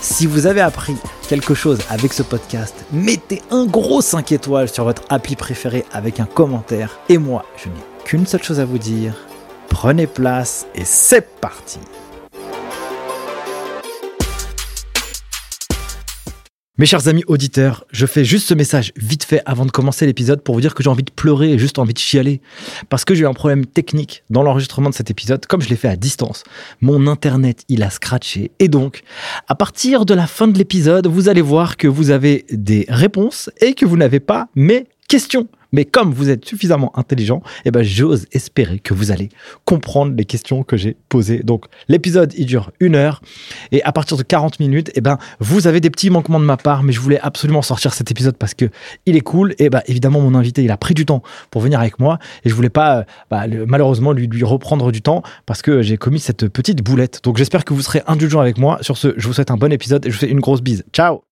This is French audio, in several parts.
Si vous avez appris quelque chose avec ce podcast, mettez un gros 5 étoiles sur votre appli préféré avec un commentaire. Et moi, je n'ai qu'une seule chose à vous dire. Prenez place et c'est parti Mes chers amis auditeurs, je fais juste ce message vite fait avant de commencer l'épisode pour vous dire que j'ai envie de pleurer et juste envie de chialer. Parce que j'ai eu un problème technique dans l'enregistrement de cet épisode, comme je l'ai fait à distance. Mon internet, il a scratché. Et donc, à partir de la fin de l'épisode, vous allez voir que vous avez des réponses et que vous n'avez pas mes questions. Mais comme vous êtes suffisamment intelligent, eh ben, j'ose espérer que vous allez comprendre les questions que j'ai posées. Donc, l'épisode, il dure une heure. Et à partir de 40 minutes, eh ben, vous avez des petits manquements de ma part, mais je voulais absolument sortir cet épisode parce que il est cool. Et ben, évidemment, mon invité, il a pris du temps pour venir avec moi. Et je voulais pas, bah, malheureusement, lui, lui reprendre du temps parce que j'ai commis cette petite boulette. Donc, j'espère que vous serez indulgent avec moi. Sur ce, je vous souhaite un bon épisode et je vous fais une grosse bise. Ciao!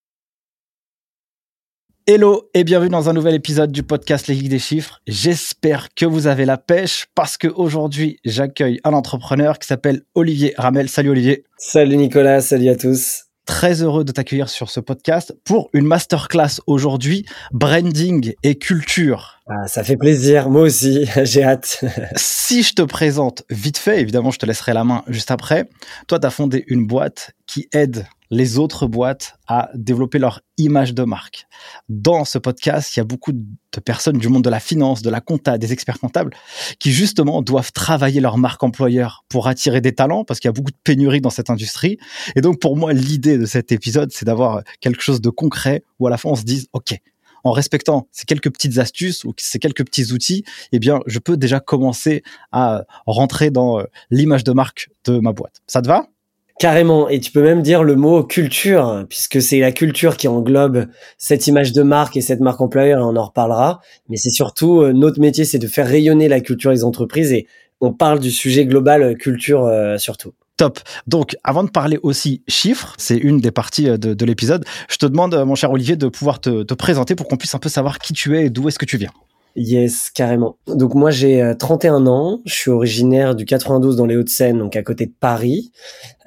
Hello et bienvenue dans un nouvel épisode du podcast Les Geeks des Chiffres. J'espère que vous avez la pêche parce qu'aujourd'hui j'accueille un entrepreneur qui s'appelle Olivier Ramel. Salut Olivier. Salut Nicolas, salut à tous. Très heureux de t'accueillir sur ce podcast pour une masterclass aujourd'hui, branding et culture. Ah, ça fait plaisir, moi aussi, j'ai hâte. si je te présente vite fait, évidemment je te laisserai la main juste après, toi tu as fondé une boîte qui aide les autres boîtes à développer leur image de marque. Dans ce podcast, il y a beaucoup de personnes du monde de la finance, de la compta, des experts comptables, qui justement doivent travailler leur marque employeur pour attirer des talents, parce qu'il y a beaucoup de pénurie dans cette industrie. Et donc pour moi, l'idée de cet épisode, c'est d'avoir quelque chose de concret où à la fin on se dise, OK, en respectant ces quelques petites astuces ou ces quelques petits outils, eh bien, je peux déjà commencer à rentrer dans euh, l'image de marque de ma boîte. Ça te va? Carrément, et tu peux même dire le mot culture, puisque c'est la culture qui englobe cette image de marque et cette marque employeur, et on en reparlera. Mais c'est surtout, euh, notre métier, c'est de faire rayonner la culture des entreprises, et on parle du sujet global euh, culture euh, surtout. Top. Donc, avant de parler aussi chiffres, c'est une des parties de, de l'épisode, je te demande, mon cher Olivier, de pouvoir te présenter pour qu'on puisse un peu savoir qui tu es et d'où est-ce que tu viens. Yes, carrément. Donc moi j'ai 31 ans, je suis originaire du 92 dans les Hauts-de-Seine, donc à côté de Paris.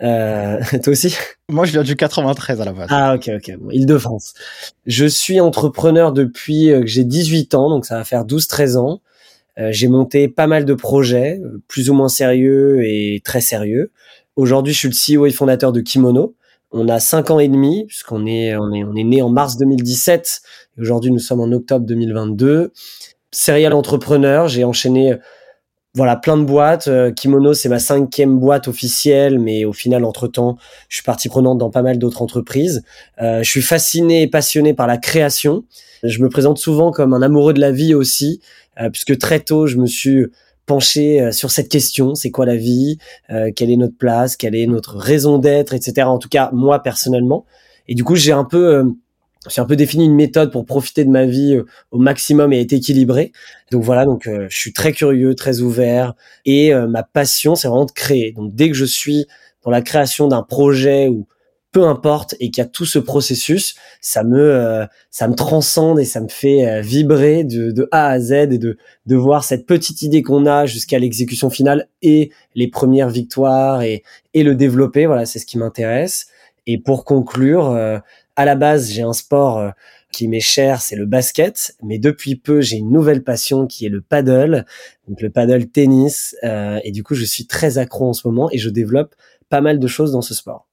Euh, toi aussi? Moi je viens du 93 à la base. Ah ok ok, bon, Île-de-France. Je suis entrepreneur depuis euh, que j'ai 18 ans, donc ça va faire 12-13 ans. Euh, j'ai monté pas mal de projets, euh, plus ou moins sérieux et très sérieux. Aujourd'hui je suis le CEO et fondateur de Kimono. On a cinq ans et demi, puisqu'on est, on est, on est né en mars 2017. Aujourd'hui, nous sommes en octobre 2022 serial entrepreneur. J'ai enchaîné voilà plein de boîtes. Euh, Kimono, c'est ma cinquième boîte officielle, mais au final, entre temps, je suis partie prenante dans pas mal d'autres entreprises. Euh, je suis fasciné et passionné par la création. Je me présente souvent comme un amoureux de la vie aussi, euh, puisque très tôt, je me suis penché sur cette question c'est quoi la vie quelle est notre place quelle est notre raison d'être etc en tout cas moi personnellement et du coup j'ai un peu j'ai un peu défini une méthode pour profiter de ma vie euh, au maximum et être équilibré. Donc voilà, donc euh, je suis très curieux, très ouvert et euh, ma passion c'est vraiment de créer. Donc dès que je suis dans la création d'un projet ou peu importe et qu'il y a tout ce processus, ça me ça me transcende et ça me fait vibrer de, de A à Z et de de voir cette petite idée qu'on a jusqu'à l'exécution finale et les premières victoires et et le développer. Voilà, c'est ce qui m'intéresse. Et pour conclure, à la base, j'ai un sport euh, qui m'est cher, c'est le basket, mais depuis peu, j'ai une nouvelle passion qui est le paddle, donc le paddle tennis, euh, et du coup, je suis très accro en ce moment et je développe pas mal de choses dans ce sport.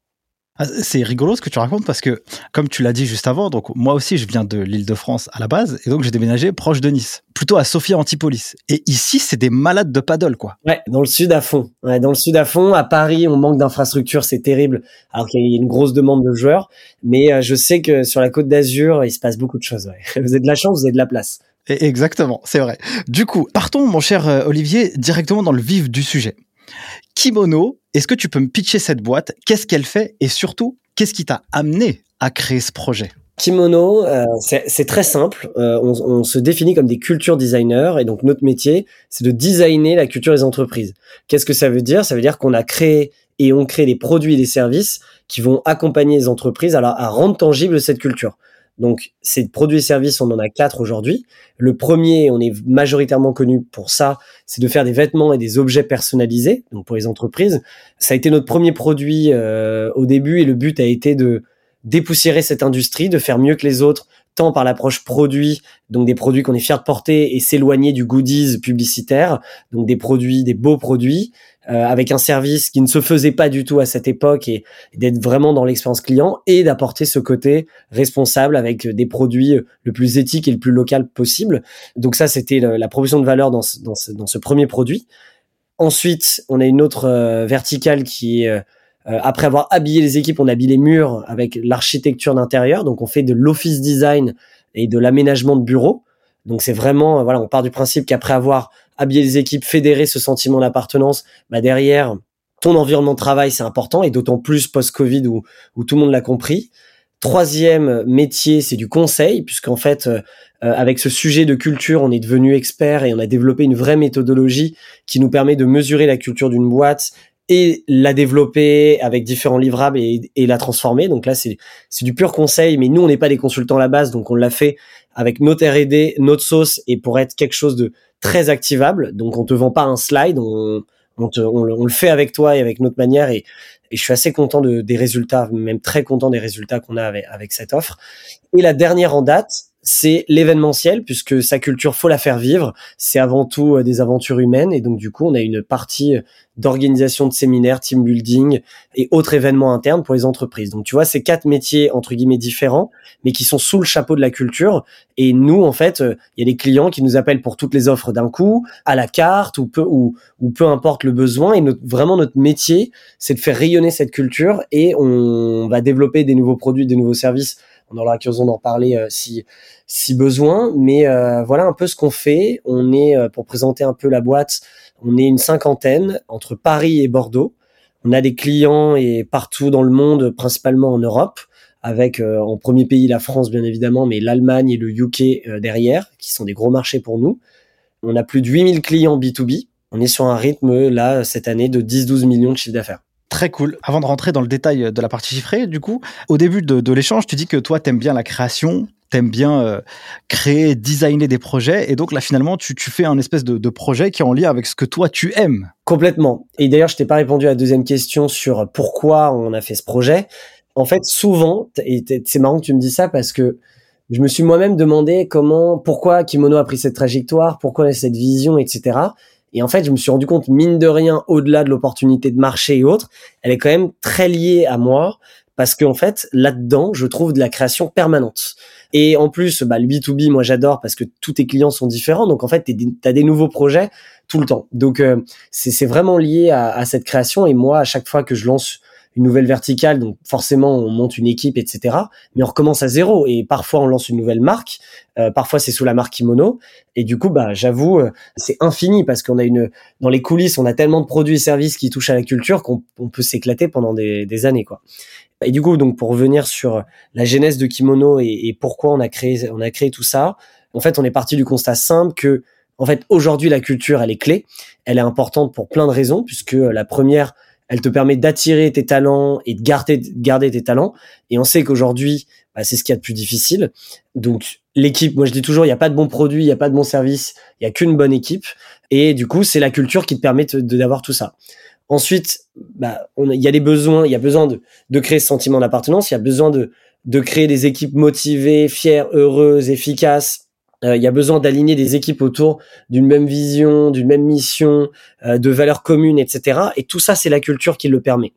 Ah, c'est rigolo ce que tu racontes parce que, comme tu l'as dit juste avant, donc moi aussi je viens de l'île de France à la base et donc j'ai déménagé proche de Nice, plutôt à Sophia Antipolis. Et ici, c'est des malades de paddle, quoi. Ouais, dans le sud à fond. Ouais, dans le sud à fond. À Paris, on manque d'infrastructures, c'est terrible. Alors qu'il y a une grosse demande de joueurs. Mais euh, je sais que sur la côte d'Azur, il se passe beaucoup de choses. Ouais. Vous avez de la chance, vous avez de la place. Exactement, c'est vrai. Du coup, partons, mon cher euh, Olivier, directement dans le vif du sujet. Kimono, est-ce que tu peux me pitcher cette boîte? Qu'est-ce qu'elle fait? Et surtout, qu'est-ce qui t'a amené à créer ce projet? Kimono, euh, c'est très simple. Euh, on, se définit comme des culture designers et donc notre métier, c'est de designer la culture des entreprises. Qu'est-ce que ça veut dire? Ça veut dire qu'on a créé et on crée des produits et des services qui vont accompagner les entreprises à rendre tangible cette culture. Donc, ces produits et services, on en a quatre aujourd'hui. Le premier, on est majoritairement connu pour ça, c'est de faire des vêtements et des objets personnalisés, donc pour les entreprises. Ça a été notre premier produit euh, au début et le but a été de dépoussiérer cette industrie, de faire mieux que les autres, tant par l'approche produit, donc des produits qu'on est fier de porter et s'éloigner du goodies publicitaire, donc des produits, des beaux produits, euh, avec un service qui ne se faisait pas du tout à cette époque et, d'être vraiment dans l'expérience client et d'apporter ce côté responsable avec des produits le plus éthique et le plus local possible. Donc ça, c'était la proposition de valeur dans ce, dans ce, dans ce premier produit. Ensuite, on a une autre euh, verticale qui est euh, après avoir habillé les équipes, on habille les murs avec l'architecture d'intérieur. Donc, on fait de l'office design et de l'aménagement de bureaux. Donc, c'est vraiment, voilà, on part du principe qu'après avoir habiller les équipes, fédérer ce sentiment d'appartenance, bah derrière, ton environnement de travail, c'est important, et d'autant plus post-Covid où, où tout le monde l'a compris. Troisième métier, c'est du conseil, puisqu'en fait, euh, euh, avec ce sujet de culture, on est devenu expert et on a développé une vraie méthodologie qui nous permet de mesurer la culture d'une boîte et la développer avec différents livrables et, la transformer. Donc là, c'est du pur conseil, mais nous, on n'est pas des consultants à la base, donc on l'a fait avec notre R&D, notre sauce, et pour être quelque chose de très activable. Donc on te vend pas un slide, on, on, te, on, le fait avec toi et avec notre manière. Et, je suis assez content de, des résultats, même très content des résultats qu'on a avec cette offre. Et la dernière en date, c'est l'événementiel puisque sa culture faut la faire vivre. C'est avant tout euh, des aventures humaines et donc du coup on a une partie d'organisation de séminaires, team building et autres événements internes pour les entreprises. Donc tu vois ces quatre métiers entre guillemets différents mais qui sont sous le chapeau de la culture et nous en fait euh, il y a des clients qui nous appellent pour toutes les offres d'un coup à la carte ou peu ou, ou peu importe le besoin et notre, vraiment notre métier c'est de faire rayonner cette culture et on va développer des nouveaux produits, des nouveaux services on aura l'occasion d'en parler euh, si si besoin. Mais euh, voilà un peu ce qu'on fait. On est euh, pour présenter un peu la boîte, on est une cinquantaine entre Paris et Bordeaux. On a des clients et partout dans le monde, principalement en Europe, avec en premier pays la France bien évidemment, mais l'Allemagne et le UK derrière, qui sont des gros marchés pour nous. On a plus de 8000 clients B2B. On est sur un rythme là cette année de 10-12 millions de chiffre d'affaires. Très cool. Avant de rentrer dans le détail de la partie chiffrée, du coup, au début de, l'échange, tu dis que toi, t'aimes bien la création, t'aimes bien euh, créer, designer des projets, et donc là, finalement, tu, fais un espèce de, projet qui est en lien avec ce que toi, tu aimes. Complètement. Et d'ailleurs, je t'ai pas répondu à la deuxième question sur pourquoi on a fait ce projet. En fait, souvent, et c'est marrant que tu me dis ça parce que je me suis moi-même demandé comment, pourquoi Kimono a pris cette trajectoire, pourquoi cette vision, etc. Et en fait, je me suis rendu compte, mine de rien, au-delà de l'opportunité de marché et autres, elle est quand même très liée à moi parce qu'en fait, là-dedans, je trouve de la création permanente. Et en plus, bah, le B2B, moi j'adore parce que tous tes clients sont différents. Donc en fait, tu as des nouveaux projets tout le temps. Donc euh, c'est vraiment lié à, cette création. Et moi, à chaque fois que je lance une nouvelle verticale, donc forcément on monte une équipe, etc. Mais on recommence à zéro et parfois on lance une nouvelle marque, euh, parfois c'est sous la marque Kimono et du coup bah j'avoue euh, c'est infini parce qu'on a une dans les coulisses on a tellement de produits et services qui touchent à la culture qu'on peut s'éclater pendant des, des, années quoi. Et du coup donc pour revenir sur la genèse de Kimono et, et pourquoi on a créé on a créé tout ça, en fait on est parti du constat simple que en fait aujourd'hui la culture elle est clé, elle est importante pour plein de raisons puisque la première elle te permet d'attirer tes talents et de garder, garder tes talents. Et on sait qu'aujourd'hui, bah, c'est ce qu'il y a de plus difficile. Donc l'équipe, moi je dis toujours, il n'y a pas de bon produit, il n'y a pas de bon service, il n'y a qu'une bonne équipe. Et du coup, c'est la culture qui te permet d'avoir tout ça. Ensuite, bah, il y a des besoins, il y a besoin de, de créer ce sentiment d'appartenance, il y a besoin de, de créer des équipes motivées, fières, heureuses, efficaces, euh, il y a besoin d'aligner des équipes autour d'une même vision, d'une même mission, euh, de valeurs communes, etc. Et tout ça, c'est la culture qui le permet.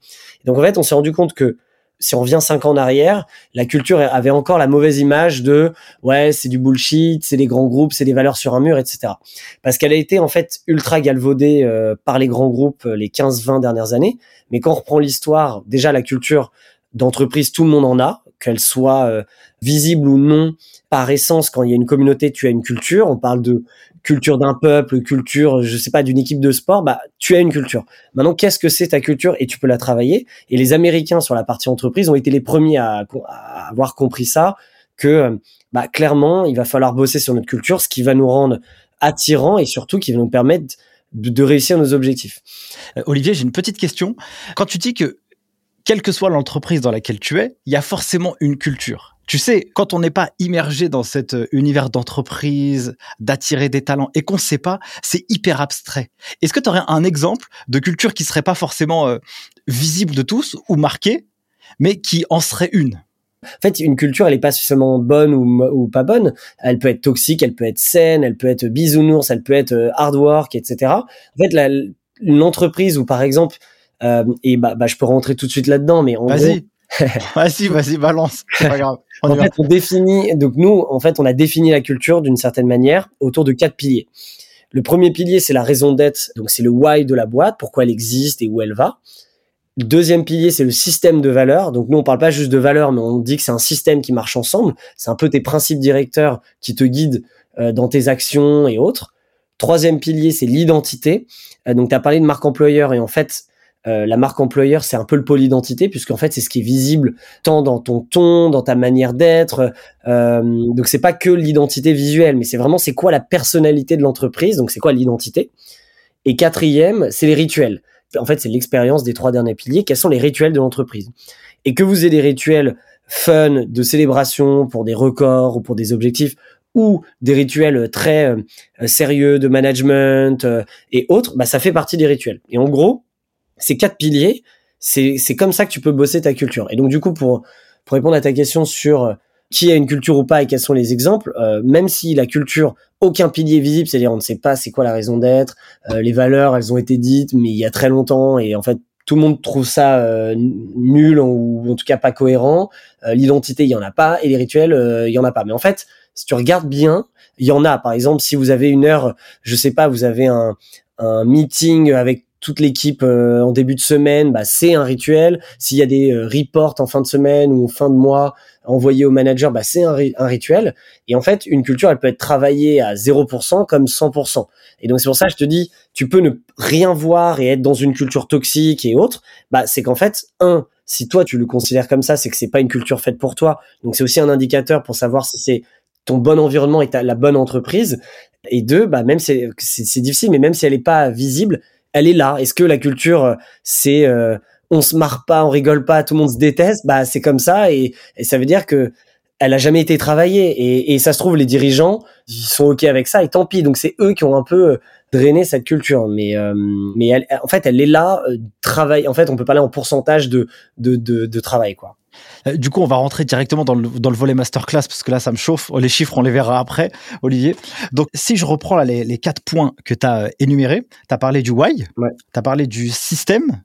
donc en fait, on s'est rendu compte que si on revient cinq ans en arrière, la culture avait encore la mauvaise image de ouais, c'est du bullshit, c'est les grands groupes, c'est des valeurs sur un mur, etc. Parce qu'elle a été en fait ultra galvaudée euh, par les grands groupes euh, les 15-20 dernières années. Mais quand on reprend l'histoire, déjà la culture d'entreprise, tout le monde en a, qu'elle soit euh, visible ou non. Par essence, quand il y a une communauté, tu as une culture. On parle de culture d'un peuple, culture, je sais pas, d'une équipe de sport, bah tu as une culture. Maintenant, qu'est-ce que c'est ta culture et tu peux la travailler? Et les Américains sur la partie entreprise ont été les premiers à, avoir compris ça, que bah clairement, il va falloir bosser sur notre culture, ce qui va nous rendre attirants et surtout qui va nous permettre de, de réussir nos objectifs. Euh, Olivier, j'ai une petite question. Quand tu dis que quelle que soit l'entreprise dans laquelle tu es, il y a forcément une culture. Tu sais, quand on n'est pas immergé dans cet euh, univers d'entreprise, d'attirer des talents et qu'on ne sait pas, c'est hyper abstrait. Est-ce que tu aurais un exemple de culture qui serait pas forcément euh, visible de tous ou marquée, mais qui en serait une? En fait, une culture, elle est pas seulement bonne ou, pas bonne. Elle peut être toxique, elle peut être saine, elle peut être bisounours, elle peut être euh, hard work, etc. En fait, une entreprise où, par exemple, et bah, bah, je peux rentrer tout de suite là-dedans, mais en Vas-y. vas-y, vas-y, balance. pas grave. en fait, on définit, donc nous, en fait, on a défini la culture d'une certaine manière autour de quatre piliers. Le premier pilier, c'est la raison d'être, donc c'est le why de la boîte, pourquoi elle existe et où elle va. Le deuxième pilier, c'est le système de valeurs. Donc nous, on parle pas juste de valeurs, mais on dit que c'est un système qui marche ensemble. C'est un peu tes principes directeurs qui te guident euh, dans tes actions et autres. Troisième pilier, c'est l'identité. Euh, donc tu as parlé de marque employeur et en fait, euh, la marque employeur, c'est un peu le pôle identité, puisqu'en fait, c'est ce qui est visible tant dans ton ton, dans ta manière d'être. Euh, donc, c'est pas que l'identité visuelle, mais c'est vraiment c'est quoi la personnalité de l'entreprise. Donc, c'est quoi l'identité. Et quatrième, c'est les rituels. En fait, c'est l'expérience des trois derniers piliers. Quels sont les rituels de l'entreprise? Et que vous ayez des rituels fun, de célébration pour des records ou pour des objectifs, ou des rituels très euh, sérieux de management euh, et autres, bah, ça fait partie des rituels. Et en gros, ces quatre piliers, c'est comme ça que tu peux bosser ta culture. Et donc du coup pour pour répondre à ta question sur euh, qui a une culture ou pas et quels sont les exemples, euh, même si la culture aucun pilier visible, c'est-à-dire on ne sait pas c'est quoi la raison d'être, euh, les valeurs elles ont été dites mais il y a très longtemps et en fait tout le monde trouve ça nul ou en tout cas pas cohérent. L'identité il y en a pas et les rituels il y en a pas. Mais en fait si tu regardes bien, il y en a. Par exemple si vous avez une heure, je sais pas, vous avez un un meeting avec toute l'équipe euh, en début de semaine, bah, c'est un rituel. S'il y a des euh, reports en fin de semaine ou fin de mois envoyés au manager, bah, c'est un, rituel. Et en fait, une culture, elle peut être travaillée à 0% comme 100%. Et donc c'est pour ça que je te dis, tu peux ne rien voir et être dans une culture toxique et autres. Bah, c'est qu'en fait, un, si toi tu le considères comme ça, c'est que c'est pas une culture faite pour toi. Donc c'est aussi un indicateur pour savoir si c'est ton bon environnement et ta, la bonne entreprise. Et deux, bah même c'est c'est difficile, mais même si elle est pas visible, elle est là. Est-ce que la culture, euh, c'est euh, on se marre pas, on rigole pas, tout le monde se déteste? Bah c'est comme ça et, ça veut dire que elle a jamais été travaillée et, ça se trouve les dirigeants ils sont ok avec ça et tant pis. Donc c'est eux qui ont un peu euh, drainé cette culture. Mais mais elle, en fait elle est là. travail. En fait on peut parler en pourcentage de de, de, de travail quoi. Euh, du coup, on va rentrer directement dans le, dans le volet masterclass parce que là, ça me chauffe. Les chiffres, on les verra après, Olivier. Donc, si je reprends là, les, les quatre points que tu as énumérés, tu as parlé du why, ouais. tu as parlé du système,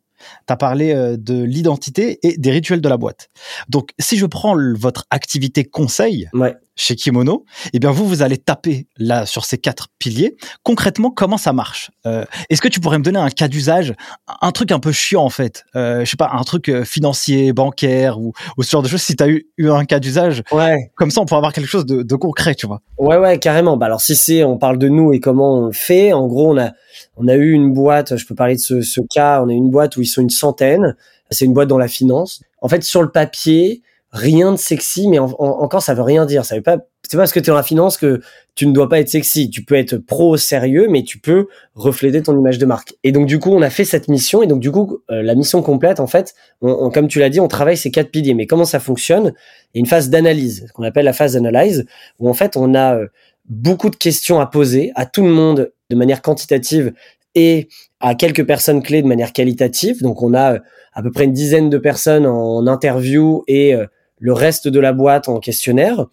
tu as parlé euh, de l'identité et des rituels de la boîte. Donc, si je prends votre activité conseil chez Kimono, eh bien, vous, vous allez taper là sur ces quatre piliers. Concrètement, comment ça marche? Euh, Est-ce que tu pourrais me donner un cas d'usage, un truc un peu chiant en fait? Euh, Je sais pas, un truc euh, financier, bancaire ou, ou ce genre de choses. Si tu as eu, eu, un cas d'usage, ouais. comme ça, on pourrait avoir quelque chose de, de concret, tu vois. Ouais, ouais, carrément. Bah alors, si c'est, on parle de nous et comment on fait. En gros, on a on a eu une boîte, je peux parler de ce, ce cas, on a eu une boîte où ils sont une centaine. C'est une boîte dans la finance. En fait, sur le papier, rien de sexy, mais encore ça veut rien dire. Ça veut pas, c'est pas parce que tu es dans la finance que tu ne dois pas être sexy. Tu peux être pro sérieux, mais tu peux refléter ton image de marque. Et donc du coup, on a fait cette mission. Et donc du coup, euh, la mission complète, en fait, on, comme tu l'as dit, on travaille ces quatre piliers. Mais comment ça fonctionne? Il y a une phase d'analyse, qu'on appelle la phase d'analyse, où en fait, on a euh, beaucoup de questions à poser à tout le monde de manière quantitative et à quelques personnes clés de manière qualitative. Donc on a euh, à peu près une dizaine de personnes en interview et euh, le reste de la boîte en questionnaire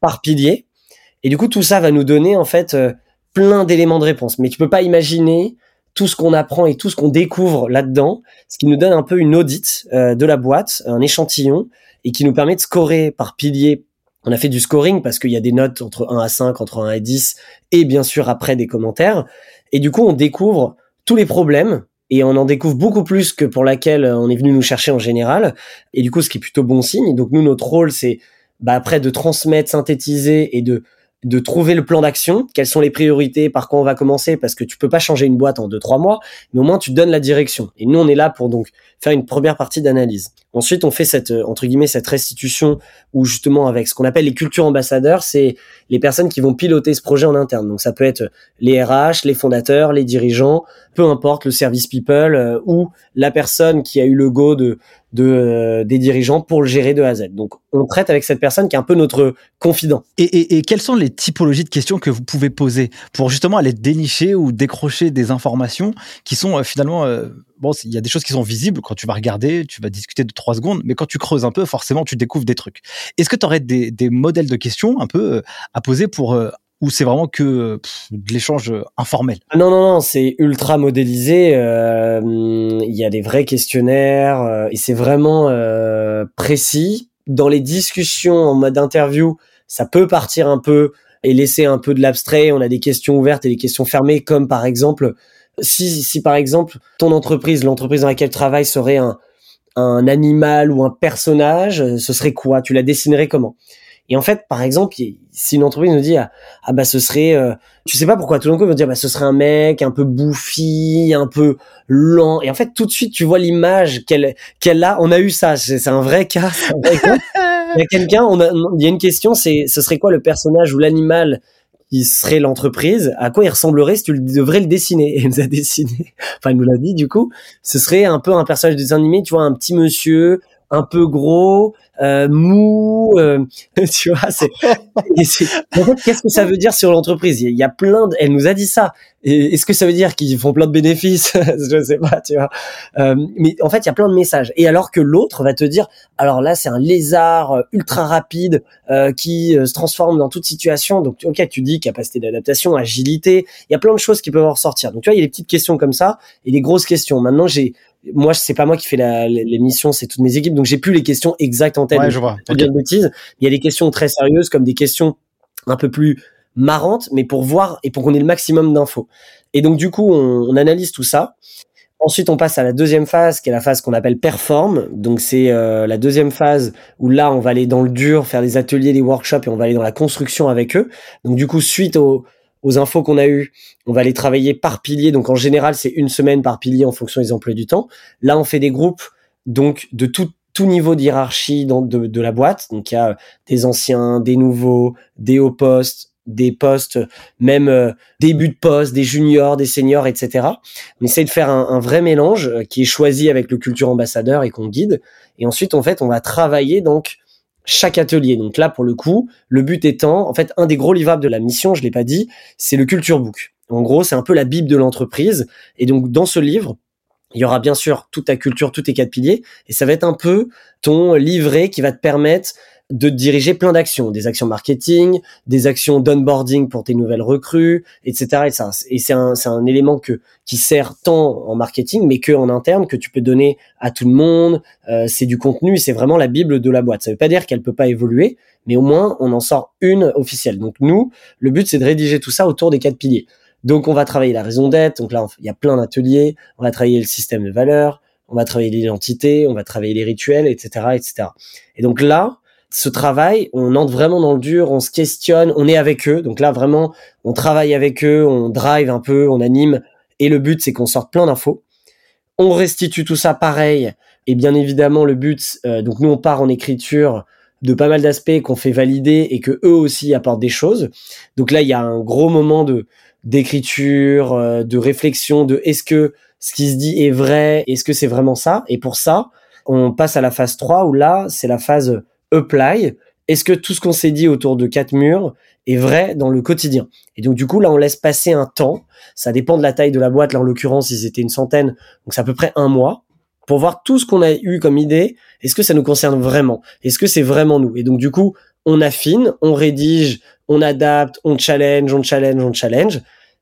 par pilier. Et du coup tout ça va nous donner en fait euh, plein d'éléments de réponse. Mais tu peux pas imaginer tout ce qu'on apprend et tout ce qu'on découvre là-dedans, ce qui nous donne un peu une audite de la boîte, un échantillon, et qui nous permet de scorer par pilier. On a fait du scoring parce qu'il y a des notes entre 1 à 5, entre 1 à 10, et bien sûr après des commentaires. Et du coup, on découvre tous les problèmes et on en découvre beaucoup plus que pour laquelle on est venu nous chercher en général. Et du coup, ce qui est plutôt bon signe. Donc nous, notre rôle, c'est bah, après de transmettre, synthétiser et de de trouver le plan d'action, quelles sont les priorités, par quoi on va commencer, parce que tu peux pas changer une boîte en deux trois mois, mais au moins tu donnes la direction. Et nous on est là pour donc faire une première partie d'analyse. Ensuite on fait cette euh, entre guillemets cette restitution où justement avec ce qu'on appelle les cultures ambassadeurs, c'est les personnes qui vont piloter ce projet en interne. Donc ça peut être les RH, les fondateurs, les dirigeants, peu importe le service people euh, ou la personne qui a eu le go de de, euh, des dirigeants pour le gérer de A à Z. Donc, on traite avec cette personne qui est un peu notre confident. Et, et, et, quelles sont les typologies de questions que vous pouvez poser pour justement aller dénicher ou décrocher des informations qui sont euh, finalement... Euh, bon, il y a des choses qui sont visibles quand tu vas regarder, tu vas discuter de trois secondes, mais quand tu creuses un peu, forcément, tu découvres des trucs. Est-ce que tu aurais des, des, modèles de questions un peu à poser pour ou c'est vraiment que de l'échange informel? Ah Non, non, non, c'est ultra modélisé. Euh, il y a des vrais questionnaires euh, et c'est vraiment euh, précis. Dans les discussions en mode interview, ça peut partir un peu et laisser un peu de l'abstrait. On a des questions ouvertes et des questions fermées, comme par exemple, si, si par exemple ton entreprise, l'entreprise dans laquelle tu travailles serait un, un animal ou un personnage, ce serait quoi? Tu la dessinerais comment? Et en fait, par exemple, si une entreprise nous dit ah, ah bah ce serait, euh, tu sais pas pourquoi tout le monde veut dire bah ce serait un mec un peu bouffi, un peu lent. Et en fait, tout de suite, tu vois l'image qu'elle qu'elle a. On a eu ça, c'est un vrai cas. il y a quelqu'un, on a, il y a une question, c'est ce serait quoi le personnage ou l'animal qui serait l'entreprise, à quoi il ressemblerait si tu devrais le dessiner. Et il nous a dessiné, enfin il nous l'a dit du coup, ce serait un peu un personnage de dessin animé, tu vois, un petit monsieur, un peu gros, euh, mou, euh, tu vois. C'est, en fait, qu'est-ce que ça veut dire sur l'entreprise? Il y a plein. De, elle nous a dit ça. est-ce que ça veut dire qu'ils font plein de bénéfices? Je sais pas, tu vois. Euh, mais en fait, il y a plein de messages. Et alors que l'autre va te dire, alors là, c'est un lézard euh, ultra rapide euh, qui se transforme dans toute situation. Donc, ok, tu dis capacité d'adaptation, agilité. Il y a plein de choses qui peuvent en ressortir. Donc, tu vois, il y a des petites questions comme ça et des grosses questions. Maintenant, j'ai moi c'est pas moi qui fais l'émission, c'est toutes mes équipes, donc j'ai plus les questions exactes en tête. Ouais, je vois. Okay. bêtises. Il y a des questions très sérieuses comme des questions un peu plus marrantes, mais pour voir et pour qu'on ait le maximum d'infos. Et donc du coup, on, on, analyse tout ça. Ensuite, on passe à la deuxième phase, qui est la phase qu'on appelle perform. Donc c'est euh, la deuxième phase où là, on va aller dans le dur, faire des ateliers, des workshops, et on va aller dans la construction avec eux. Donc du coup, suite au aux infos qu'on a eues, on va les travailler par pilier. Donc en général, c'est une semaine par pilier en fonction des emplois du temps. Là, on fait des groupes donc de tout, tout niveau d'hierarchie de, de la boîte. Donc il y a des anciens, des nouveaux, des hauts postes, des postes, même euh, début de poste, des juniors, des seniors, etc. On essaie de faire un, un, vrai mélange euh, qui est choisi avec le culture ambassadeur et qu'on guide. Et ensuite, en fait, on va travailler donc chaque atelier. Donc là, pour le coup, le but étant, en fait, un des gros livrables de la mission, je l'ai pas dit, c'est le culture book. En gros, c'est un peu la bible de l'entreprise. Et donc, dans ce livre, il y aura bien sûr toute ta culture, tous tes quatre piliers, et ça va être un peu ton livret qui va te permettre de diriger plein d'actions, des actions marketing, des actions d'onboarding pour tes nouvelles recrues, etc. Et, c'est un, c'est un élément que qui sert tant en marketing, mais que en interne que tu peux donner à tout le monde. Euh, c'est du contenu, c'est vraiment la bible de la boîte. Ça veut pas dire qu'elle peut pas évoluer, mais au moins on en sort une officielle. Donc nous, le but c'est de rédiger tout ça autour des quatre piliers. Donc on va travailler la raison d'être. Donc là, il y a plein d'ateliers. On va travailler le système de valeurs. On va travailler l'identité. On va travailler les rituels, etc., etc. Et donc là, ce travail, on entre vraiment dans le dur, on se questionne, on est avec eux. Donc là, vraiment, on travaille avec eux, on drive un peu, on anime. Et le but, c'est qu'on sorte plein d'infos. On restitue tout ça pareil. Et bien évidemment, le but, euh, donc nous, on part en écriture de pas mal d'aspects qu'on fait valider et que eux aussi apportent des choses. Donc là, il y a un gros moment de d'écriture, euh, de réflexion, de est-ce que ce qui se dit est vrai, est-ce que c'est vraiment ça? Et pour ça, on passe à la phase 3 où là, c'est la phase apply. Est-ce que tout ce qu'on s'est dit autour de quatre murs est vrai dans le quotidien? Et donc du coup là on laisse passer un temps. Ça dépend de la taille de la boîte. Là en l'occurrence ils étaient une centaine, donc c'est à peu près un mois pour voir tout ce qu'on a eu comme idée. Est-ce que ça nous concerne vraiment? Est-ce que c'est vraiment nous? Et donc du coup on affine, on rédige, on adapte, on challenge, on challenge, on challenge.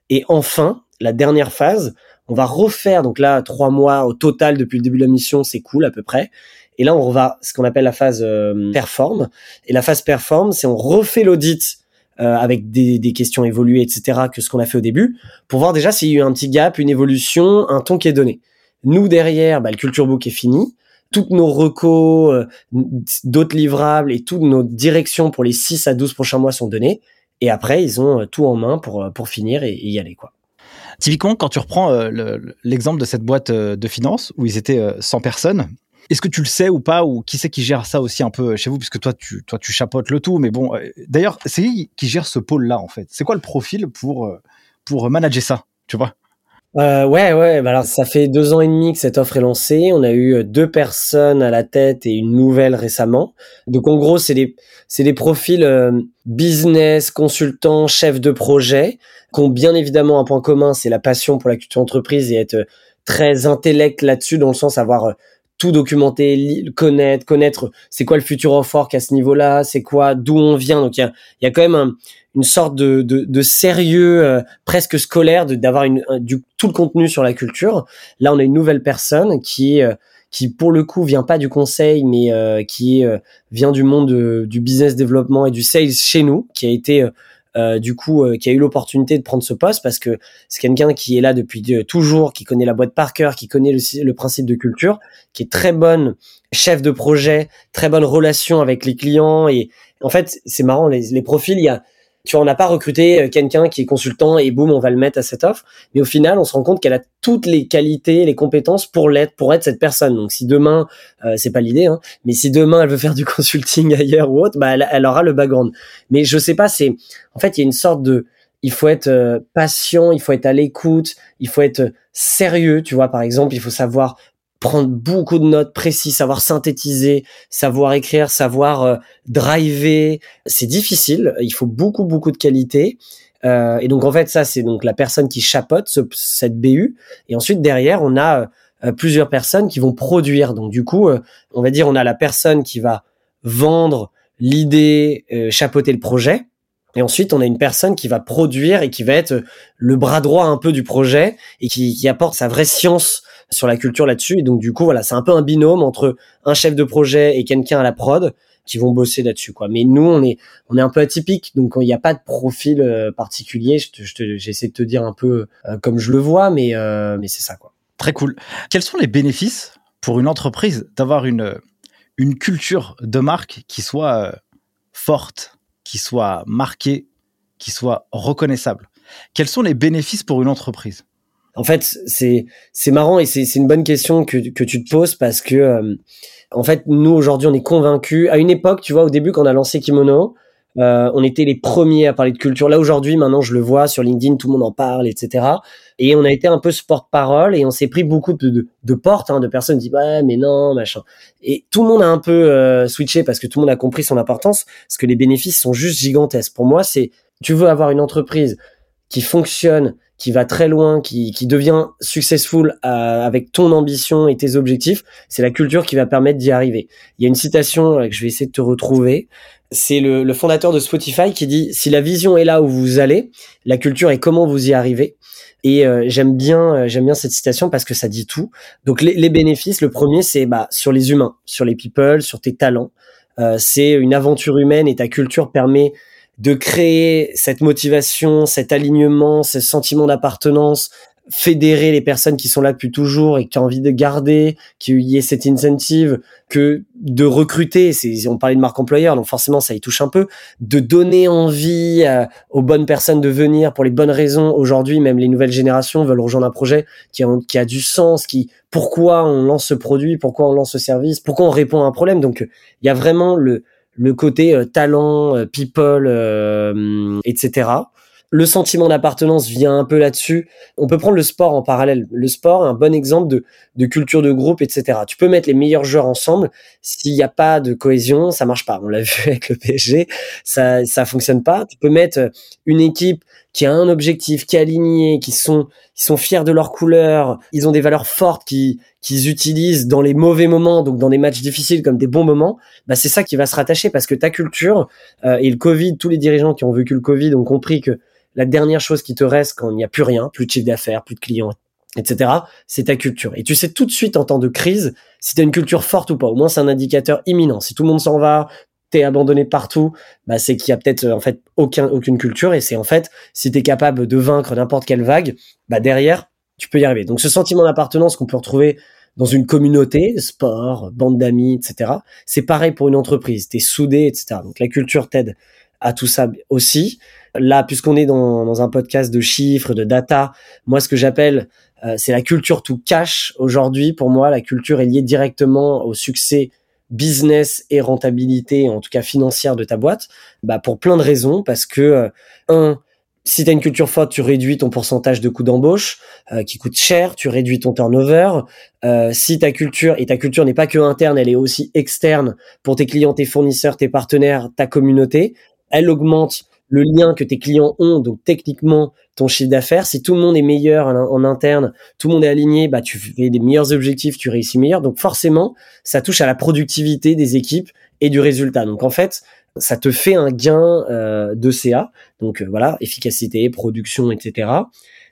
Et enfin la dernière phase, on va refaire donc là trois mois au total depuis le début de la mission, c'est cool à peu près. Et là on va ce qu'on appelle la phase euh, perform. Et la phase perform, c'est on refait l'audit euh, avec des, des, questions évoluées, etc. que ce qu'on a fait au début pour voir déjà s'il y a eu un petit gap, une évolution, un ton qui est donné. Nous derrière, bah, le culture book est fini toutes nos recos, euh, d'autres livrables et toutes nos directions pour les 6 à 12 prochains mois sont données. Et après, ils ont tout en main pour, pour finir et, y aller. quoi. Typiquement, quand tu reprends euh, l'exemple de cette boîte euh, de finances où ils étaient 100 euh, personnes, est-ce que tu le sais ou pas ou qui c'est qui gère ça aussi un peu chez vous? Puisque toi tu toi tu chapeautes le tout mais bon d'ailleurs c'est qui qui gère ce pôle là en fait? C'est quoi le profil pour pour manager ça tu vois? Euh, ouais, ouais. Bah alors, ça fait deux ans et demi que cette offre est lancée. On a eu deux personnes à la tête et une nouvelle récemment. Donc, en gros, c'est des, c'est des profils business, consultants, chefs de projet qui ont bien évidemment un point commun, c'est la passion pour la culture entreprise et être très intellect là-dessus, dans le sens avoir euh, tout documenter, connaître, connaître c'est quoi le futur of work à ce niveau-là, c'est quoi, d'où on vient. Donc il y a, y a quand même une sorte de, de, de sérieux euh, presque scolaire d'avoir du tout le contenu sur la culture. Là, on a une nouvelle personne qui euh, qui pour le coup vient pas du conseil, mais qui vient du monde du business développement et du sales chez nous, qui a été euh, du coup, euh, qui a eu l'opportunité de prendre ce poste parce que c'est quelqu'un qui est là depuis toujours, qui connaît la boîte par cœur, qui connaît le, le, principe de culture, qui est très bonne chef de projet, très bonne relation avec les clients et en fait, c'est marrant les, les profils. Il y a tu vois, on n'a pas recruté euh, quelqu'un qui est consultant et boum, on va le mettre à cette offre. Mais au final, on se rend compte qu'elle a toutes les qualités, les compétences pour l'être, pour être cette personne. Donc, si demain, euh, c'est pas l'idée, hein, mais si demain elle veut faire du consulting ailleurs ou autre, bah, elle, aura le background. Mais je sais pas, c'est, en fait, il y a une sorte de, il faut être euh, patient, il faut être à l'écoute, il faut être sérieux, tu vois, par exemple, il faut savoir prendre beaucoup de notes précises, savoir synthétiser, savoir écrire, savoir euh, driver. C'est difficile. Il faut beaucoup, beaucoup de qualité. Euh, et donc en fait, ça c'est donc la personne qui chapote cette BU. Et ensuite derrière, on a euh, plusieurs personnes qui vont produire. Donc du coup, on va dire on a la personne qui va vendre l'idée, chapeauter le projet. Et ensuite, on a une personne qui va produire et qui va être le bras droit un peu du projet et qui, qui apporte sa vraie science sur la culture là-dessus. Et donc du coup, voilà, c'est un peu un binôme entre un chef de projet et quelqu'un à la prod qui vont bosser là-dessus quoi. Mais nous on est on est un peu atypique donc il n'y a pas de profil euh, particulier. J'essaie de te dire un peu euh, comme je le vois, mais euh, mais c'est ça quoi. Très cool. Quels sont les bénéfices pour une entreprise d'avoir une une culture de marque qui soit forte, qui soit marquée, qui soit reconnaissable? Quels sont les bénéfices pour une entreprise? En fait, c'est c'est marrant et c'est une bonne question que que tu te poses parce que euh, en fait, nous aujourd'hui, on est convaincus. À une époque, tu vois, au début, quand on a lancé Kimono, euh, on était les premiers à parler de culture. Là aujourd'hui, maintenant, je le vois sur LinkedIn, tout le monde en parle, etc. Et on a été un peu ce porte-parole et on s'est pris beaucoup de, de, de portes, hein, de personnes qui disent ouais, mais non, machin. Et tout le monde a un peu euh, switché parce que tout le monde a compris son importance, parce que les bénéfices sont juste gigantesques. Pour moi, c'est tu veux avoir une entreprise qui fonctionne, qui va très loin, qui, qui devient successful euh, avec ton ambition et tes objectifs, c'est la culture qui va permettre d'y arriver. Il y a une citation euh, que je vais essayer de te retrouver. C'est le, le, fondateur de Spotify qui dit si la vision est là où vous allez, la culture est comment vous y arrivez. Et euh, j'aime bien, j'aime bien cette citation parce que ça dit tout. Donc les, les bénéfices, le premier c'est bah sur les humains, sur les people, sur tes talents. c'est une aventure humaine et ta culture permet de créer cette motivation, cet alignement, ce sentiment d'appartenance, fédérer les personnes qui sont là depuis toujours et qui ont envie de garder, qu'il y ait cette incentive, que de recruter, on parlait de marque employeur, donc forcément ça y touche un peu, de donner envie aux bonnes personnes de venir pour les bonnes raisons. Aujourd'hui, même les nouvelles générations veulent rejoindre un projet qui a, qui a du sens, qui, pourquoi on lance ce produit, pourquoi on lance ce service, pourquoi on répond à un problème. Donc, il y a vraiment le, le côté euh, talent, euh, people, euh, etc. Le sentiment d'appartenance vient un peu là-dessus. On peut prendre le sport en parallèle. Le sport est un bon exemple de, de culture de groupe, etc. Tu peux mettre les meilleurs joueurs ensemble. S'il n'y a pas de cohésion, ça marche pas. On l'a vu avec le PSG, ça ça fonctionne pas. Tu peux mettre une équipe qui a un objectif, qui est aligné, qui sont ils sont fiers de leur couleur, ils ont des valeurs fortes qui qu'ils utilisent dans les mauvais moments, donc dans des matchs difficiles comme des bons moments, bah c'est ça qui va se rattacher parce que ta culture euh, et le Covid, tous les dirigeants qui ont vécu le Covid ont compris que la dernière chose qui te reste quand il n'y a plus rien, plus de chiffre d'affaires, plus de clients, etc. C'est ta culture. Et tu sais tout de suite en temps de crise si tu as une culture forte ou pas. Au moins, c'est un indicateur imminent. Si tout le monde s'en va, t'es abandonné partout, bah, c'est qu'il y a peut-être en fait aucun, aucune culture. Et c'est en fait, si tu es capable de vaincre n'importe quelle vague, bah, derrière, tu peux y arriver. Donc ce sentiment d'appartenance qu'on peut retrouver dans une communauté, sport, bande d'amis, etc. C'est pareil pour une entreprise. T'es soudé, etc. Donc la culture t'aide à tout ça aussi. Là, puisqu'on est dans, dans, un podcast de chiffres, de data, moi, ce que j'appelle, euh, c'est la culture tout cash. Aujourd'hui, pour moi, la culture est liée directement au succès business et rentabilité, en tout cas financière de ta boîte, bah pour plein de raisons, parce que euh, un, si tu as une culture forte, tu réduis ton pourcentage de coûts d'embauche euh, qui coûte cher, tu réduis ton turnover. Euh, si ta culture, et ta culture n'est pas que interne, elle est aussi externe pour tes clients, tes fournisseurs, tes partenaires, ta communauté, elle augmente le lien que tes clients ont, donc techniquement ton chiffre d'affaires. Si tout le monde est meilleur en, interne, tout le monde est aligné, bah tu fais des meilleurs objectifs, tu réussis meilleur. Donc forcément, ça touche à la productivité des équipes et du résultat. Donc en fait, ça te fait un gain euh, de CA. Donc euh, voilà, efficacité, production, etc.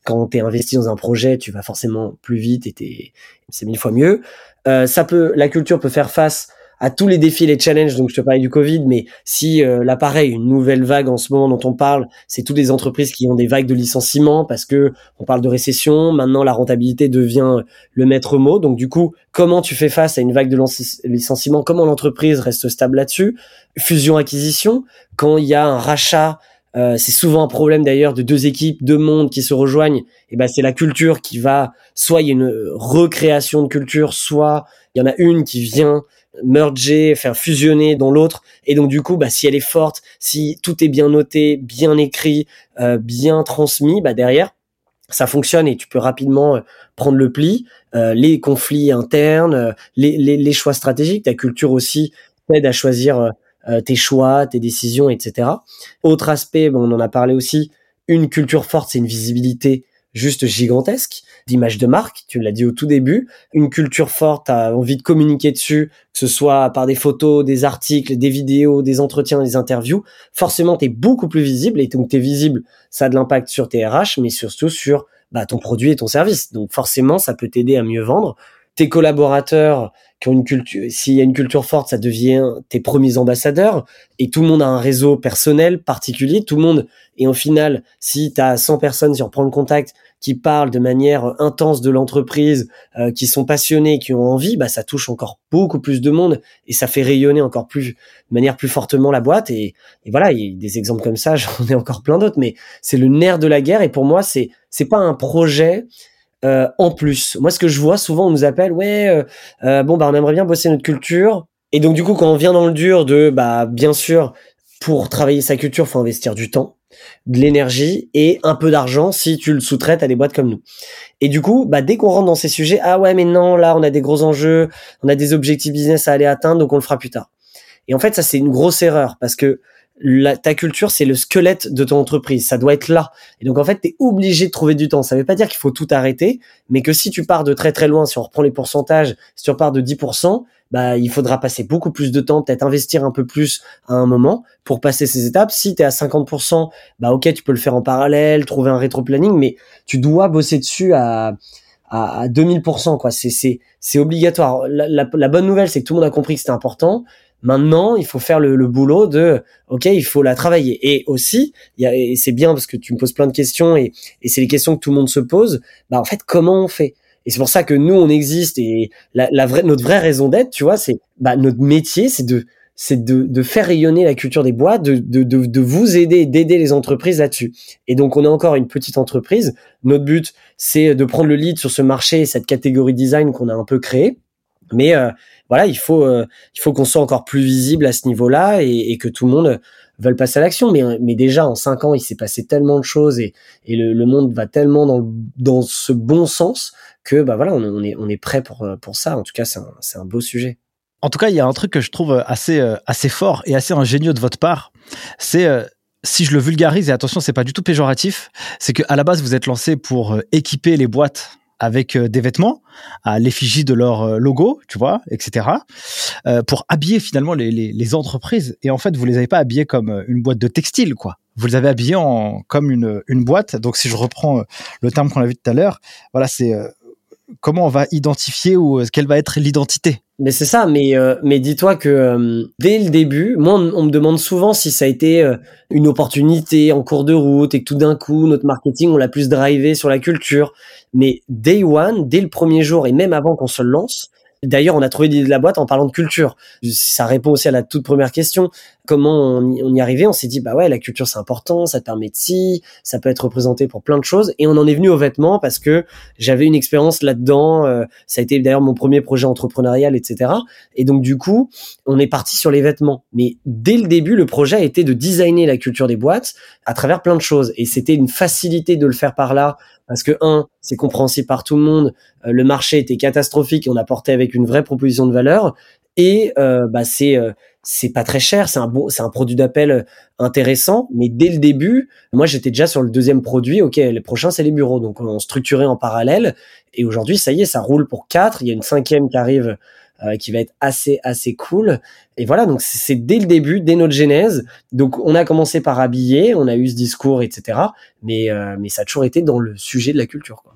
Quand tu es investi dans un projet, tu vas forcément plus vite et c'est mille fois mieux. Euh, ça peut, la culture peut faire face à tous les défis, les challenges. Donc je te parlais du Covid, mais si euh, l'appareil, une nouvelle vague en ce moment dont on parle, c'est toutes les entreprises qui ont des vagues de licenciements parce que on parle de récession. Maintenant, la rentabilité devient le maître mot. Donc du coup, comment tu fais face à une vague de licenciements? Comment l'entreprise reste stable là-dessus? Fusion-acquisition. Quand il y a un rachat euh, c'est souvent un problème d'ailleurs de deux équipes, deux mondes qui se rejoignent. Et ben c'est la culture qui va, soit il y a une recréation de culture, soit il y en a une qui vient merger, faire fusionner dans l'autre. Et donc du coup, bah, si elle est forte, si tout est bien noté, bien écrit, euh, bien transmis, bah, derrière, ça fonctionne et tu peux rapidement euh, prendre le pli. Euh, les conflits internes, les, les, les, choix stratégiques, ta culture aussi t'aide à choisir tes choix, tes décisions, etc. Autre aspect, bon, on en a parlé aussi, une culture forte, c'est une visibilité juste gigantesque d'image de marque, tu l'as dit au tout début, une culture forte, a envie de communiquer dessus, que ce soit par des photos, des articles, des vidéos, des entretiens, des interviews, forcément tu es beaucoup plus visible et donc tu es visible, ça a de l'impact sur tes RH mais surtout sur bah, ton produit et ton service. Donc forcément ça peut t'aider à mieux vendre. Tes collaborateurs qui ont une culture, s'il y a une culture forte, ça devient tes premiers ambassadeurs. Et tout le monde a un réseau personnel particulier, tout le monde et au final, si tu as 100 personnes, si on prend le contact, qui parlent de manière intense de l'entreprise, euh, qui sont passionnés, qui ont envie, bah ça touche encore beaucoup plus de monde et ça fait rayonner encore plus de manière plus fortement la boîte. Et, et voilà, il y a des exemples comme ça, j'en ai encore plein d'autres, mais c'est le nerf de la guerre. Et pour moi, c'est c'est pas un projet euh, en plus. Moi, ce que je vois souvent, on nous appelle, ouais, euh, euh, bon bah on aimerait bien bosser notre culture. Et donc du coup, quand on vient dans le dur de, bah bien sûr, pour travailler sa culture, faut investir du temps de l'énergie et un peu d'argent si tu le sous-traites à des boîtes comme nous. Et du coup, bah, dès qu'on rentre dans ces sujets, ah ouais, mais non, là, on a des gros enjeux, on a des objectifs business à aller atteindre, donc on le fera plus tard. Et en fait, ça, c'est une grosse erreur parce que la, ta culture, c'est le squelette de ton entreprise. Ça doit être là. Et donc, en fait, tu es obligé de trouver du temps. Ça veut pas dire qu'il faut tout arrêter, mais que si tu pars de très très loin, si on reprend les pourcentages, si tu repars de 10%, bah, il faudra passer beaucoup plus de temps, peut-être investir un peu plus à un moment pour passer ces étapes. Si tu es à 50%, bah, ok, tu peux le faire en parallèle, trouver un rétro-planning, mais tu dois bosser dessus à, à, 2000%, quoi. C'est, c'est, c'est obligatoire. La, la, bonne nouvelle, c'est que tout le monde a compris que c'était important. Maintenant, il faut faire le, le, boulot de, ok, il faut la travailler. Et aussi, y a, et c'est bien parce que tu me poses plein de questions et, et c'est les questions que tout le monde se pose. Bah, en fait, comment on fait? Et c'est pour ça que nous, on existe et la, la vraie, notre vraie raison d'être, tu vois, c'est bah, notre métier, c'est de c'est de, de, faire rayonner la culture des boîtes, de, de, de, de vous aider, d'aider les entreprises là-dessus. Et donc, on est encore une petite entreprise. Notre but, c'est de prendre le lead sur ce marché, cette catégorie design qu'on a un peu créée. Mais euh, voilà, il faut, euh, faut qu'on soit encore plus visible à ce niveau-là et, que tout le monde veulent passer à l'action. Mais, mais déjà, en cinq ans, il s'est passé tellement de choses et, et le, monde va tellement dans, dans ce bon sens que bah voilà, on, est, on est prêt pour, pour ça. En tout cas, c'est un, un beau sujet. En tout cas, il y a un truc que je trouve assez, assez fort et assez ingénieux de votre part. C'est euh, si je le vulgarise, et attention, c'est pas du tout péjoratif, c'est que à la base, vous êtes lancé pour euh, équiper les boîtes avec euh, des vêtements à l'effigie de leur euh, logo, tu vois, etc. Euh, pour habiller finalement les, les, les, entreprises. Et en fait, vous les avez pas habillés comme une boîte de textile, quoi. vous les avez habillés en comme une, une boîte. Donc si je reprends euh, le terme qu'on a vu tout à l'heure, voilà, c'est euh, comment on va identifier ou euh, quelle va être l'identité. Mais c'est ça, mais mais dis-toi que dès le début, moi on, me demande souvent si ça a été une opportunité en cours de route et que tout d'un coup notre marketing on l'a plus drivé sur la culture. Mais day one, dès le premier jour et même avant qu'on se lance, D'ailleurs, on a trouvé de la boîte en parlant de culture. Ça répond aussi à la toute première question. Comment on y, on y arrivait On s'est dit, bah ouais, la culture c'est important, ça permet de si, ça peut être représenté pour plein de choses. Et on en est venu aux vêtements parce que j'avais une expérience là-dedans. Euh, ça a été d'ailleurs mon premier projet entrepreneurial, etc. Et donc du coup, on est parti sur les vêtements. Mais dès le début, le projet a été de designer la culture des boîtes à travers plein de choses. Et c'était une facilité de le faire par là parce que un, c'est compréhensible par tout le monde. Euh, le marché était catastrophique on apportait avec une vraie proposition de valeur. Et euh, bah c'est euh, c'est pas très cher, c'est un bon, c'est un produit d'appel intéressant. Mais dès le début, moi j'étais déjà sur le deuxième produit. Ok, le prochain c'est les bureaux, donc on structurait en parallèle. Et aujourd'hui, ça y est, ça roule pour quatre. Il y a une cinquième qui arrive euh, qui va être assez assez cool. Et voilà, donc c'est dès le début, dès notre genèse. Donc on a commencé par habiller, on a eu ce discours, etc. Mais euh, mais ça a toujours été dans le sujet de la culture. Quoi.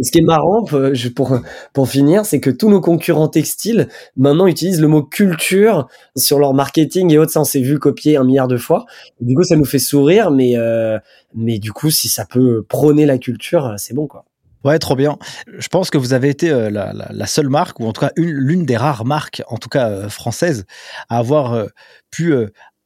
Ce qui est marrant, euh, pour, pour finir, c'est que tous nos concurrents textiles maintenant utilisent le mot culture sur leur marketing et autres. Ça, on s'est vu copier un milliard de fois. du coup, ça nous fait sourire, mais mais du coup, si ça peut prôner la culture, c'est bon, quoi. Ouais, trop bien. Je pense que vous avez été euh, la, seule marque, ou en tout cas l'une des rares marques, en tout cas euh, françaises, à avoir euh, pu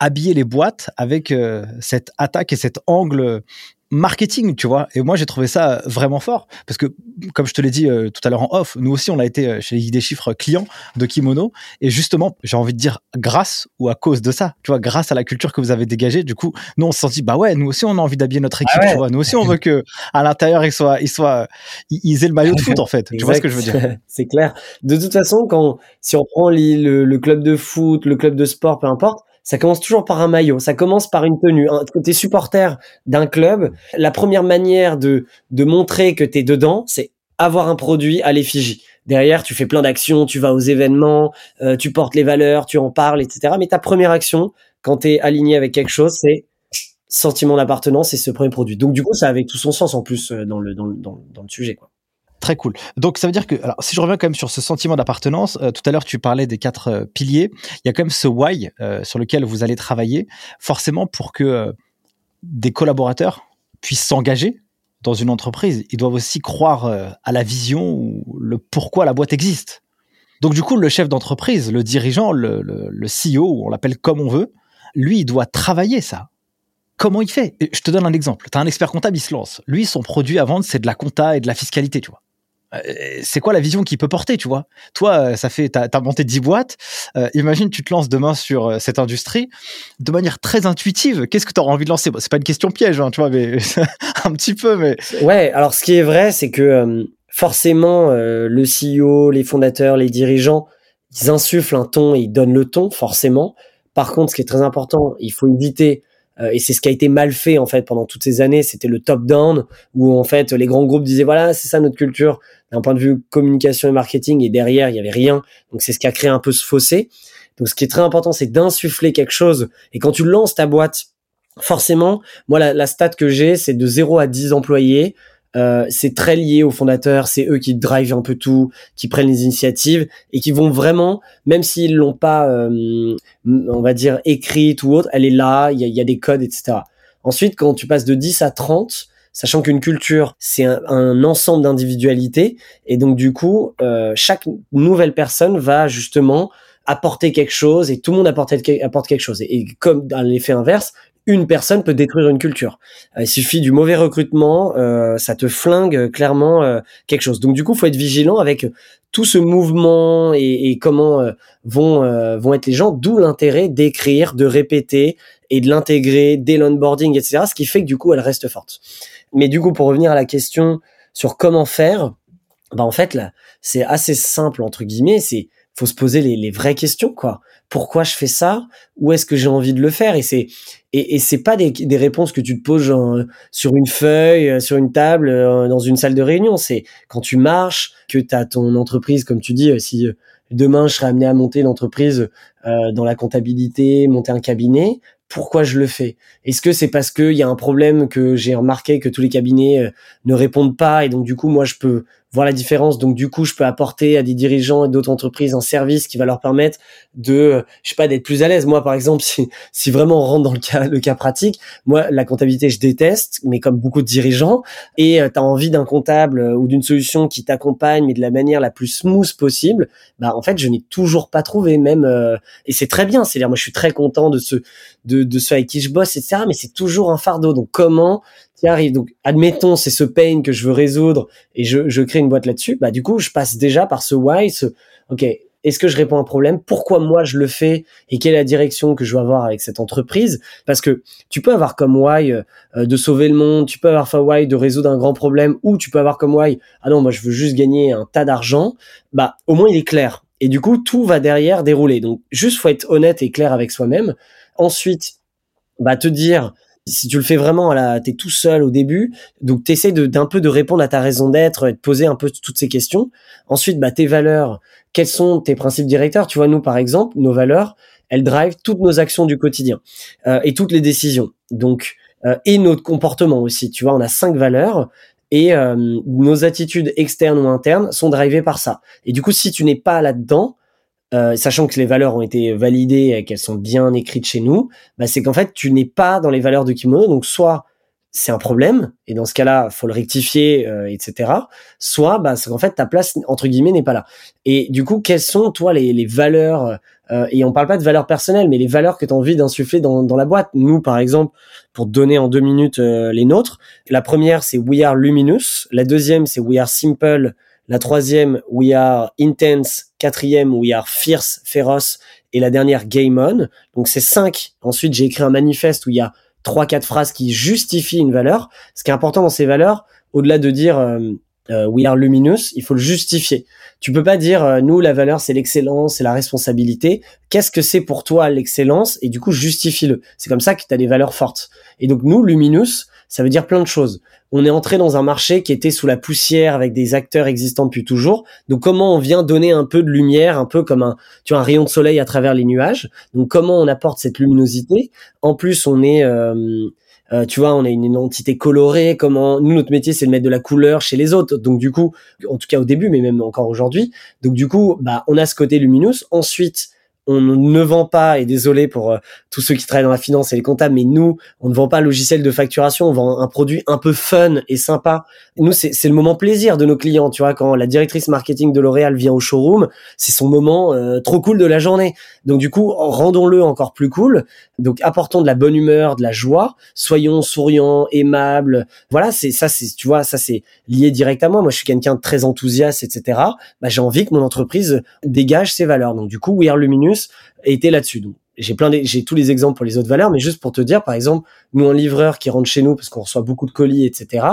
habiller les boîtes avec cette attaque et cet angle marketing, tu vois. Et moi, j'ai trouvé ça vraiment fort parce que, comme je te l'ai dit euh, tout à l'heure en off, nous aussi, on a été euh, chez les des chiffres clients de Kimono. Et justement, j'ai envie de dire grâce ou à cause de ça, tu vois, grâce à la culture que vous avez dégagée, du coup, nous, on se sentit, bah ouais, nous aussi, on a envie d'habiller notre équipe, ah tu vois. Nous aussi, on veut que à l'intérieur, ils soient, ils soient, ils aient le maillot de foot, en fait. tu vois ce que je veux dire? C'est clair. De toute façon, quand, si on prend le, le club de foot, le club de sport, peu importe, ça commence toujours par un maillot, ça commence par une tenue. T'es supporter d'un club, la première manière de, de montrer que t'es dedans, c'est avoir un produit à l'effigie. Derrière, tu fais plein d'actions, tu vas aux événements, euh, tu portes les valeurs, tu en parles, etc. Mais ta première action, quand tu es aligné avec quelque chose, c'est sentiment d'appartenance et ce premier produit. Donc du coup, ça avait tout son sens en plus euh, dans le, dans, dans, dans le sujet. Quoi. Très cool. Donc ça veut dire que, alors si je reviens quand même sur ce sentiment d'appartenance, euh, tout à l'heure tu parlais des quatre euh, piliers, il y a quand même ce why euh, sur lequel vous allez travailler, forcément pour que des collaborateurs puissent s'engager dans une entreprise, ils doivent aussi croire à la vision ou le pourquoi la boîte existe. Donc du coup, le chef d'entreprise, le dirigeant, le, le, le CEO, on l'appelle comme on veut, lui, il doit travailler ça. Comment il fait? Je te donne un exemple. Tu as un expert comptable, il se lance. Lui, son produit à vendre, c'est de la compta et de la fiscalité, tu vois. Euh, c'est quoi la vision qu'il peut porter, tu vois? Toi, euh, ça fait, t'as as monté 10 boîtes. Euh, imagine, tu te lances demain sur cette industrie de manière très intuitive. Qu'est-ce que tu envie de lancer? C'est pas une question piège, hein, tu vois, mais un petit peu. Mais ouais. Alors, ce qui est vrai, c'est que forcément, le CEO, les fondateurs, les dirigeants, ils insufflent un ton, ils donnent le ton, forcément. Par contre, ce qui est très important, il faut éviter euh, et c'est ce qui a été mal fait en fait pendant toutes ces années. C'était le top down où en fait les grands groupes disaient voilà c'est ça notre culture d'un point de vue communication et marketing et derrière il y avait rien. Donc c'est ce qui a créé un peu ce fossé. Donc ce qui est très important c'est d'insuffler quelque chose. Et quand tu lances ta boîte, forcément, moi la, la stat que j'ai c'est de 0 à 10 employés. Euh, c'est très lié aux fondateurs, c'est eux qui drivent un peu tout, qui prennent les initiatives et qui vont vraiment, même s'ils l'ont pas, euh, on va dire, écrite ou autre, elle est là, il y a, des codes, etc. Ensuite, quand tu passes de 10 à 30, sachant qu'une culture, c'est un, ensemble d'individualités, et donc du coup, euh, chaque nouvelle personne va justement apporter quelque chose et tout le monde apporte, apporte quelque chose. Et comme dans l'effet inverse, une personne peut détruire une culture. Euh, il suffit du mauvais recrutement, euh, ça te flingue euh, clairement quelque chose. Donc du coup, faut être vigilant avec tout ce mouvement et, comment vont vont être les gens. D'où l'intérêt d'écrire, de répéter et de l'intégrer dès l'onboarding, etc. Ce qui fait que du coup, elle reste forte. Mais du coup, pour revenir à la question sur comment faire, bah en fait là, c'est assez simple entre guillemets. C'est faut se poser les, les vraies questions quoi pourquoi je fais ça Où est-ce que j'ai envie de le faire Et c'est et, c'est pas des, des, réponses que tu te poses sur une feuille, euh, sur une table, euh, dans une salle de réunion. C'est quand tu marches, que tu as ton entreprise, comme tu dis, euh, si demain je serais amené à monter l'entreprise dans la comptabilité, monter un cabinet, pourquoi je le fais? Est-ce que c'est parce qu'il y a un problème que j'ai remarqué que tous les cabinets ne répondent pas et donc du coup moi je peux voir la différence. Donc du coup, je peux apporter à des dirigeants et d'autres entreprises un service qui va leur permettre de, euh, je sais pas, d'être plus à l'aise. Moi, par exemple, si, si vraiment on rentre dans le cas, le cas pratique, moi, la comptabilité, je déteste, mais comme beaucoup de dirigeants, et euh, tu as envie d'un comptable euh, ou d'une solution qui t'accompagne, mais de la manière la plus smooth possible, bah en fait, je n'ai toujours pas trouvé, même, et c'est très bien. C'est-à-dire, moi, je suis très content de ce, de, de ceux avec qui je bosse, etc. Mais c'est toujours un fardeau. Donc, comment qui arrive. Donc, admettons, c'est ce pain que je veux résoudre et je, je crée une boîte là-dessus. Bah, du coup, je passe déjà par ce why, ce, OK, est-ce que je réponds à un problème? Pourquoi moi je le fais? Et quelle est la direction que je veux avoir avec cette entreprise? Parce que tu peux avoir comme why euh, de sauver le monde, tu peux avoir comme why de résoudre un grand problème, ou tu peux avoir comme why ah non moi je veux juste gagner un tas d'argent. Bah au moins il est clair. Et du coup tout va derrière dérouler. Donc juste faut être honnête et clair avec soi-même. Ensuite bah te dire si tu le fais vraiment, là, t'es tout seul au début, donc t'essaies de d'un peu de répondre à ta raison d'être, et de poser un peu toutes ces questions. Ensuite, bah tes valeurs, quels sont tes principes directeurs? Tu vois, nous par exemple, nos valeurs, elles drivent toutes nos actions du quotidien euh, et toutes les décisions. Donc euh, et notre comportement aussi. Tu vois, on a cinq valeurs et euh, nos attitudes externes ou internes sont drivées par ça. Et du coup, si tu n'es pas là-dedans, euh, sachant que les valeurs ont été validées et qu'elles sont bien écrites chez nous, bah c'est qu'en fait tu n'es pas dans les valeurs de Kimono, donc soit c'est un problème et dans ce cas-là faut le rectifier, euh, etc. Soit bah c'est qu'en fait ta place entre guillemets n'est pas là. Et du coup quelles sont toi les, valeurs euh, et on parle pas de valeurs personnelles, mais les valeurs que tu as envie d'insuffler dans, dans la boîte? Nous par exemple, pour donner en deux minutes les nôtres, la première c'est We Are Luminous, la deuxième c'est We Are Simple la troisième, We Are Intense. Quatrième, We Are Fierce, Féroce. Et la dernière, Game On. Donc c'est cinq. Ensuite, j'ai écrit un manifeste où il y a trois, quatre phrases qui justifient une valeur. Ce qui est important dans ces valeurs, au-delà de dire euh, euh, We Are Luminous, il faut le justifier. Tu peux pas dire euh, nous la valeur c'est l'excellence, c'est la responsabilité. Qu'est-ce que c'est pour toi l'excellence? Et du coup justifie-le. C'est comme ça que tu as des valeurs fortes. Et donc nous Luminous, ça veut dire plein de choses. On est entré dans un marché qui était sous la poussière avec des acteurs existants depuis toujours. Donc comment on vient donner un peu de lumière, un peu comme un, tu vois, un rayon de soleil à travers les nuages? Donc comment on apporte cette luminosité? En plus, on est euh, euh, tu vois, on a une identité colorée. Comment nous, notre métier, c'est de mettre de la couleur chez les autres. Donc du coup, en tout cas au début, mais même encore aujourd'hui. Donc du coup, bah, on a ce côté lumineux. Ensuite, on ne vend pas, et désolé pour euh, tous ceux qui travaillent dans la finance et les comptables, mais nous, on ne vend pas logiciel de facturation, on vend un produit un peu fun et sympa. Nous, c'est le moment plaisir de nos clients, tu vois, quand la directrice marketing de L'Oréal vient au showroom, c'est son moment euh, trop cool de la journée. Donc du coup, rendons-le encore plus cool. Donc apportons de la bonne humeur, de la joie, soyons souriants, aimables. Voilà, c'est ça, c'est tu vois, ça c'est lié directement. Moi, je suis quelqu'un de très enthousiaste, etc. Bah, j'ai envie que mon entreprise dégage ses valeurs. Donc du coup, We Are Luminous était là-dessus. J'ai plein j'ai tous les exemples pour les autres valeurs, mais juste pour te dire, par exemple, nous un livreur qui rentre chez nous parce qu'on reçoit beaucoup de colis, etc.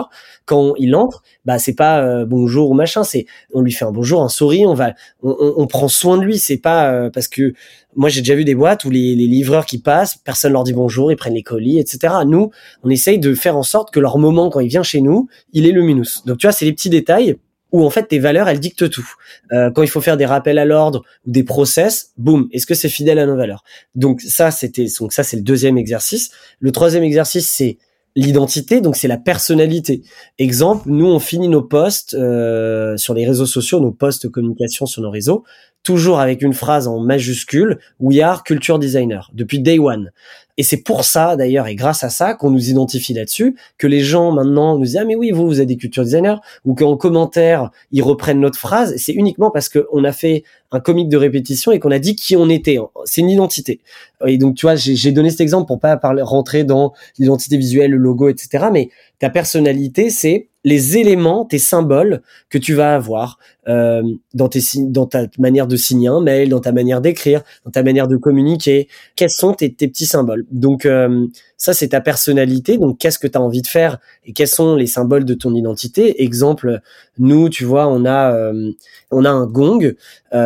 Quand il entre, bah c'est pas euh, bonjour ou machin, c'est on lui fait un bonjour, un sourire, on va, on, prend soin de lui. C'est pas euh, parce que moi j'ai déjà vu des boîtes où les, les, livreurs qui passent, personne leur dit bonjour, ils prennent les colis, etc. Nous, on essaye de faire en sorte que leur moment quand il vient chez nous, il est lumineux. Donc tu vois, c'est les petits détails où en fait tes valeurs elles dictent tout. Euh, quand il faut faire des rappels à l'ordre ou des process, boum, est-ce que c'est fidèle à nos valeurs? Donc ça c'était donc ça c'est le deuxième exercice. Le troisième exercice c'est l'identité, donc c'est la personnalité. Exemple, nous on finit nos posts euh, sur les réseaux sociaux, nos posts communication sur nos réseaux, toujours avec une phrase en majuscule We are culture designer depuis day one. Et c'est pour ça, d'ailleurs, et grâce à ça, qu'on nous identifie là-dessus, que les gens maintenant nous disent, ah, mais oui, vous, vous êtes des culture designers, ou qu'en commentaire, ils reprennent notre phrase. C'est uniquement parce qu'on a fait un comique de répétition et qu'on a dit qui on était. C'est une identité. Et donc, tu vois, j'ai donné cet exemple pour pas parler, rentrer dans l'identité visuelle, le logo, etc. Mais ta personnalité, c'est les éléments, tes symboles que tu vas avoir euh, dans, tes, dans ta manière de signer un mail, dans ta manière d'écrire, dans ta manière de communiquer. Quels sont tes, tes petits symboles? Donc euh, ça, c'est ta personnalité. Donc qu'est-ce que tu as envie de faire? Et quels sont les symboles de ton identité? Exemple, nous, tu vois, on a euh, on a un gong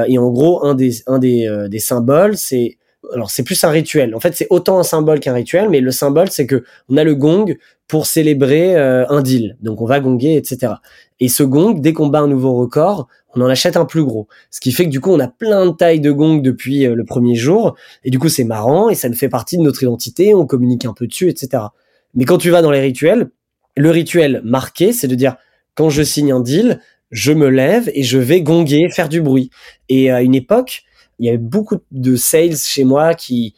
et en gros un des un des, des symboles, c'est alors c'est plus un rituel. En fait, c'est autant un symbole qu'un rituel, mais le symbole, c'est que on a le gong pour célébrer euh, un deal. Donc on va gonger, etc. Et ce gong, dès qu'on bat un nouveau record, on en achète un plus gros. Ce qui fait que du coup, on a plein de tailles de gong depuis euh, le premier jour. Et du coup, c'est marrant et ça ne fait partie de notre identité. On communique un peu dessus, etc. Mais quand tu vas dans les rituels, le rituel marqué, c'est de dire quand je signe un deal, je me lève et je vais gonger, faire du bruit. Et à une époque, il y avait beaucoup de sales chez moi qui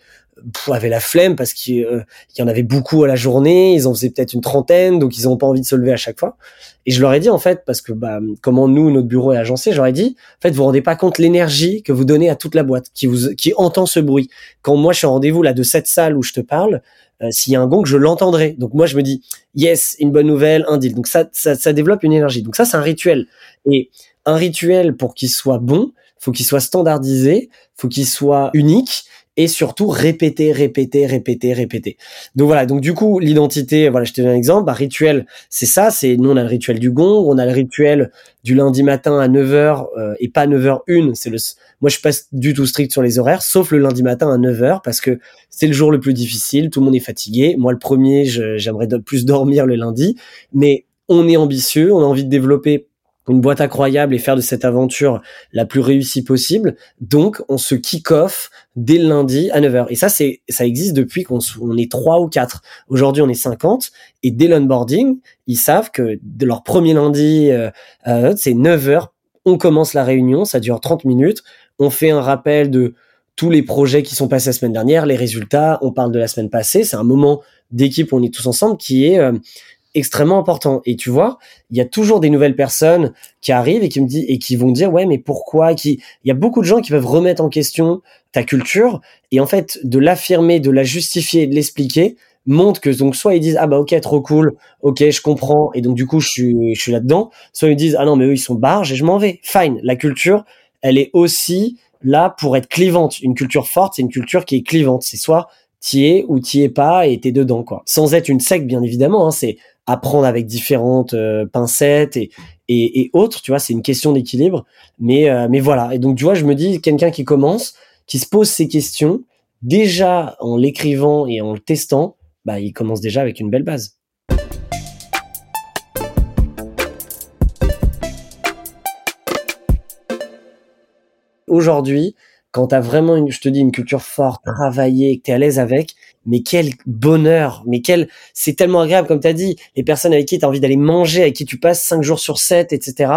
avaient la flemme parce qu'il euh, y en avait beaucoup à la journée, ils en faisaient peut-être une trentaine, donc ils n'ont pas envie de se lever à chaque fois. Et je leur ai dit en fait, parce que bah, comment nous, notre bureau est agencé, ai dit, en fait, vous vous rendez pas compte l'énergie que vous donnez à toute la boîte, qui vous, qui entend ce bruit. Quand moi je suis en rendez-vous là de cette salle où je te parle, euh, s'il y a un gong, je l'entendrai. Donc moi je me dis, yes, une bonne nouvelle, un deal. Donc ça, ça, ça développe une énergie. Donc ça c'est un rituel. Et un rituel pour qu'il soit bon, faut qu'il soit standardisé, faut qu'il soit unique et surtout répéter, répéter, répéter, répéter. Donc voilà, donc du coup, l'identité, voilà, je te donne un exemple, bah, rituel, c'est ça, c'est nous on a le rituel du gong, on a le rituel du lundi matin à 9h euh, et pas 9h1, c'est le moi je suis pas du tout strict sur les horaires sauf le lundi matin à 9h parce que c'est le jour le plus difficile, tout le monde est fatigué. Moi le premier, j'aimerais plus dormir le lundi, mais on est ambitieux, on a envie de développer une boîte incroyable et faire de cette aventure la plus réussie possible. Donc, on se kick-off dès le lundi à 9h. Et ça, c'est, ça existe depuis qu'on on est trois ou quatre. Aujourd'hui, on est 50. Et dès l'onboarding, ils savent que de leur premier lundi, euh, euh, c'est 9h. On commence la réunion. Ça dure 30 minutes. On fait un rappel de tous les projets qui sont passés la semaine dernière, les résultats. On parle de la semaine passée. C'est un moment d'équipe où on est tous ensemble qui est, euh, extrêmement important. Et tu vois, il y a toujours des nouvelles personnes qui arrivent et qui me disent et qui vont dire ouais mais pourquoi? Qui il y a beaucoup de gens qui peuvent remettre en question ta culture et en fait de l'affirmer, de la justifier, de l'expliquer montre que donc soit ils disent ah bah ok trop cool, ok je comprends et donc du coup je suis je suis là-dedans, soit ils disent ah non mais eux ils sont barges et je m'en vais. Fine, la culture elle est aussi là pour être clivante. Une culture forte, c'est une culture qui est clivante. C'est soit t'y es ou t'y es pas et t'es dedans quoi. Sans être une secte bien évidemment, hein, c'est apprendre avec différentes euh, pincettes et, et, autres, tu vois, c'est une question d'équilibre. Mais, euh, mais voilà. Et donc, tu vois, je me dis, quelqu'un qui commence, qui se pose ces questions, déjà en l'écrivant et en le testant, bah, il commence déjà avec une belle base. Aujourd'hui, quand tu as vraiment, une, je te dis, une culture forte, travaillée, que tu es à l'aise avec, mais quel bonheur, mais quel, c'est tellement agréable, comme tu as dit, les personnes avec qui tu as envie d'aller manger, avec qui tu passes 5 jours sur 7, etc.,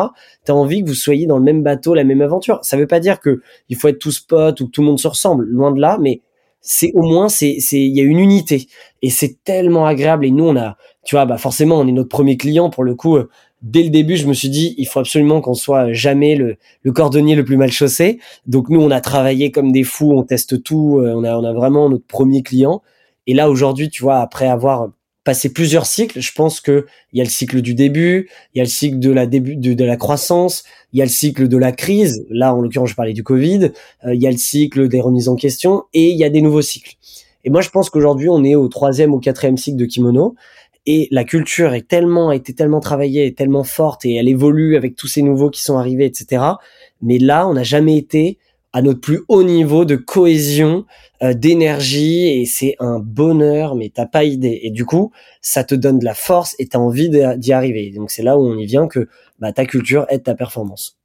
tu as envie que vous soyez dans le même bateau, la même aventure. Ça veut pas dire que il faut être tous potes ou que tout le monde se ressemble, loin de là, mais c'est au moins, c'est, c'est, il y a une unité. Et c'est tellement agréable. Et nous, on a, tu vois, bah forcément, on est notre premier client pour le coup dès le début, je me suis dit, il faut absolument qu'on soit jamais le, cordonnier le plus mal chaussé. Donc nous, on a travaillé comme des fous, on teste tout, euh, on a, on a vraiment notre premier client. Et là, aujourd'hui, tu vois, après avoir passé plusieurs cycles, je pense que il y a le cycle du début, il y a le cycle de la début de, la croissance, il y a le cycle de la crise. Là, en l'occurrence, je parlais du Covid. Euh, il y a le cycle des remises en question et il y a des nouveaux cycles. Et moi, je pense qu'aujourd'hui, on est au troisième ou quatrième cycle de Kimono et la culture est tellement a été tellement travaillée, tellement forte et elle évolue avec tous ces nouveaux qui sont arrivés, etc. Mais là, on n'a jamais été à notre plus haut niveau de cohésion, euh, d'énergie et c'est un bonheur, mais t'as pas idée. Et du coup, ça te donne de la force et t'as envie d'y arriver. Donc c'est là où on y vient que bah, ta culture aide ta performance.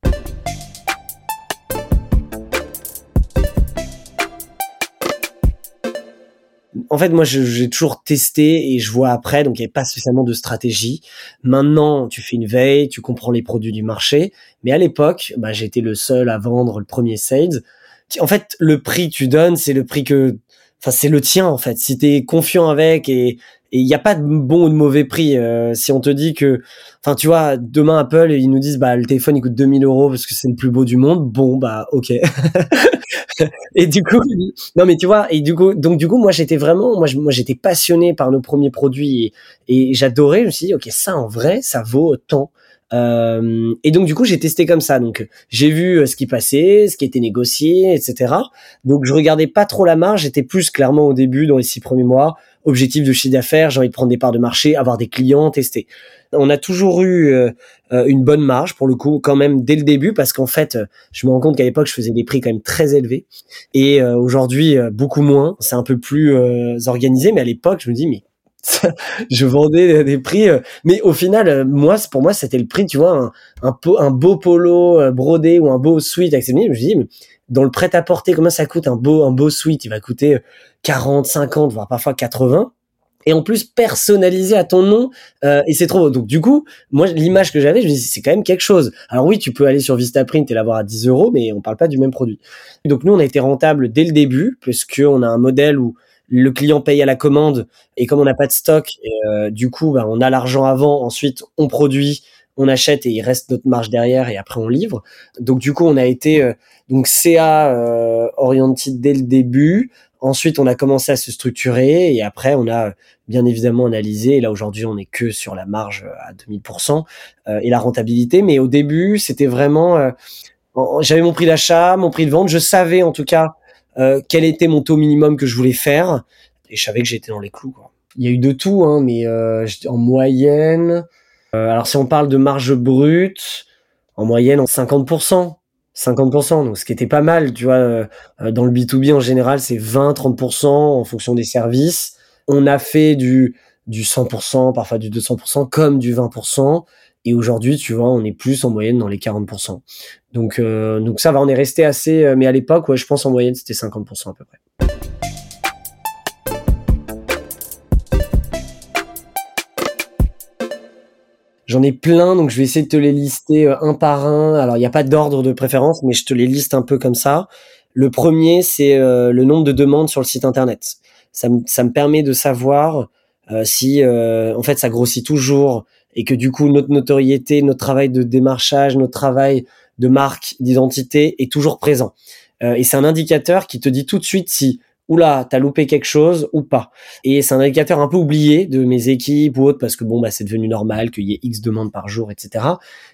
En fait, moi, j'ai toujours testé et je vois après, donc il n'y avait pas spécialement de stratégie. Maintenant, tu fais une veille, tu comprends les produits du marché. Mais à l'époque, bah, j'étais le seul à vendre le premier sales. En fait, le prix que tu donnes, c'est le prix que, enfin, c'est le tien, en fait. Si tu es confiant avec et il n'y a pas de bon ou de mauvais prix. Euh, si on te dit que, enfin, tu vois, demain Apple, ils nous disent, bah, le téléphone, il coûte 2000 euros parce que c'est le plus beau du monde. Bon, bah, ok. et du coup, non mais tu vois, et du coup, donc du coup, moi j'étais vraiment, moi, j'étais passionné par nos premiers produits et, et j'adorais. Je me suis dit, ok, ça en vrai, ça vaut tant. Euh, et donc du coup, j'ai testé comme ça. Donc j'ai vu ce qui passait, ce qui était négocié, etc. Donc je regardais pas trop la marge. J'étais plus clairement au début, dans les six premiers mois, objectif de chiffre d'affaires. J'ai envie de prendre des parts de marché, avoir des clients, tester. On a toujours eu une bonne marge pour le coup, quand même dès le début, parce qu'en fait, je me rends compte qu'à l'époque, je faisais des prix quand même très élevés, et aujourd'hui beaucoup moins. C'est un peu plus organisé, mais à l'époque, je me dis mais je vendais des prix, euh, mais au final, euh, moi, pour moi, c'était le prix, tu vois, un, un, beau polo euh, brodé ou un beau sweat avec Je me dis, mais dans le prêt à porter, comment ça coûte un beau, un beau sweat Il va coûter 40, 50, voire parfois 80. Et en plus personnalisé à ton nom, et c'est trop beau. Donc du coup, moi l'image que j'avais, je me dis c'est quand même quelque chose. Alors oui, tu peux aller sur Vistaprint et l'avoir à 10 euros, mais on parle pas du même produit. Donc nous, on a été rentable dès le début, puisque on a un modèle où le client paye à la commande et comme on n'a pas de stock, euh, du coup, bah, on a l'argent avant, ensuite on produit, on achète et il reste notre marge derrière et après on livre. Donc du coup, on a été euh, donc CA euh, oriented dès le début. Ensuite, on a commencé à se structurer et après, on a bien évidemment analysé. Et là, aujourd'hui, on est que sur la marge à 2000% euh, et la rentabilité. Mais au début, c'était vraiment, j'avais mon prix d'achat, mon prix de vente. Je savais en tout cas euh, quel était mon taux minimum que je voulais faire et je savais que j'étais dans les clous. Quoi. Il y a eu de tout, hein, mais euh, en moyenne, euh, alors si on parle de marge brute, en moyenne en 50%. 50%, donc ce qui était pas mal, tu vois, dans le B2B en général, c'est 20-30% en fonction des services. On a fait du, du 100%, parfois du 200%, comme du 20%. Et aujourd'hui, tu vois, on est plus en moyenne dans les 40%. Donc, euh, donc ça va, on est resté assez. Euh, mais à l'époque, ouais, je pense en moyenne, c'était 50% à peu près. J'en ai plein, donc je vais essayer de te les lister euh, un par un. Alors, il n'y a pas d'ordre de préférence, mais je te les liste un peu comme ça. Le premier, c'est le nombre de demandes sur le site internet. Ça, me permet de savoir si, en fait, ça grossit toujours et que du coup notre notoriété, notre travail de démarchage, notre travail de marque, d'identité est toujours présent. Euh, et c'est un indicateur qui te dit tout de suite si oula, t'as loupé quelque chose ou pas. Et c'est un indicateur un peu oublié de mes équipes ou autres parce que bon, bah, c'est devenu normal qu'il y ait X demandes par jour, etc.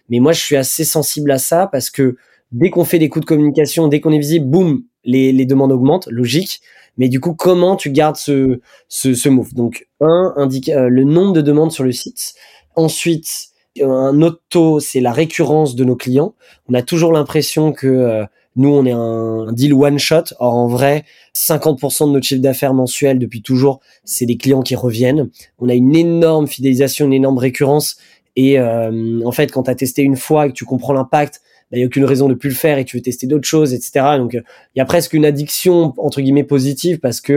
Mais moi, je suis assez sensible à ça parce que dès qu'on fait des coups de communication, dès qu'on est visible, boum, les, les demandes augmentent, logique. Mais du coup, comment tu gardes ce, ce, ce move? Donc, un, indique euh, le nombre de demandes sur le site. Ensuite, un autre taux, c'est la récurrence de nos clients. On a toujours l'impression que euh, nous, on est un, deal one shot. Or, en vrai, 50% de notre chiffre d'affaires mensuel depuis toujours, c'est des clients qui reviennent. On a une énorme fidélisation, une énorme récurrence. Et euh, en fait, quand tu as testé une fois et que tu comprends l'impact, il bah, n'y a aucune raison de plus le faire et tu veux tester d'autres choses, etc. Donc, il y a presque une addiction, entre guillemets, positive parce que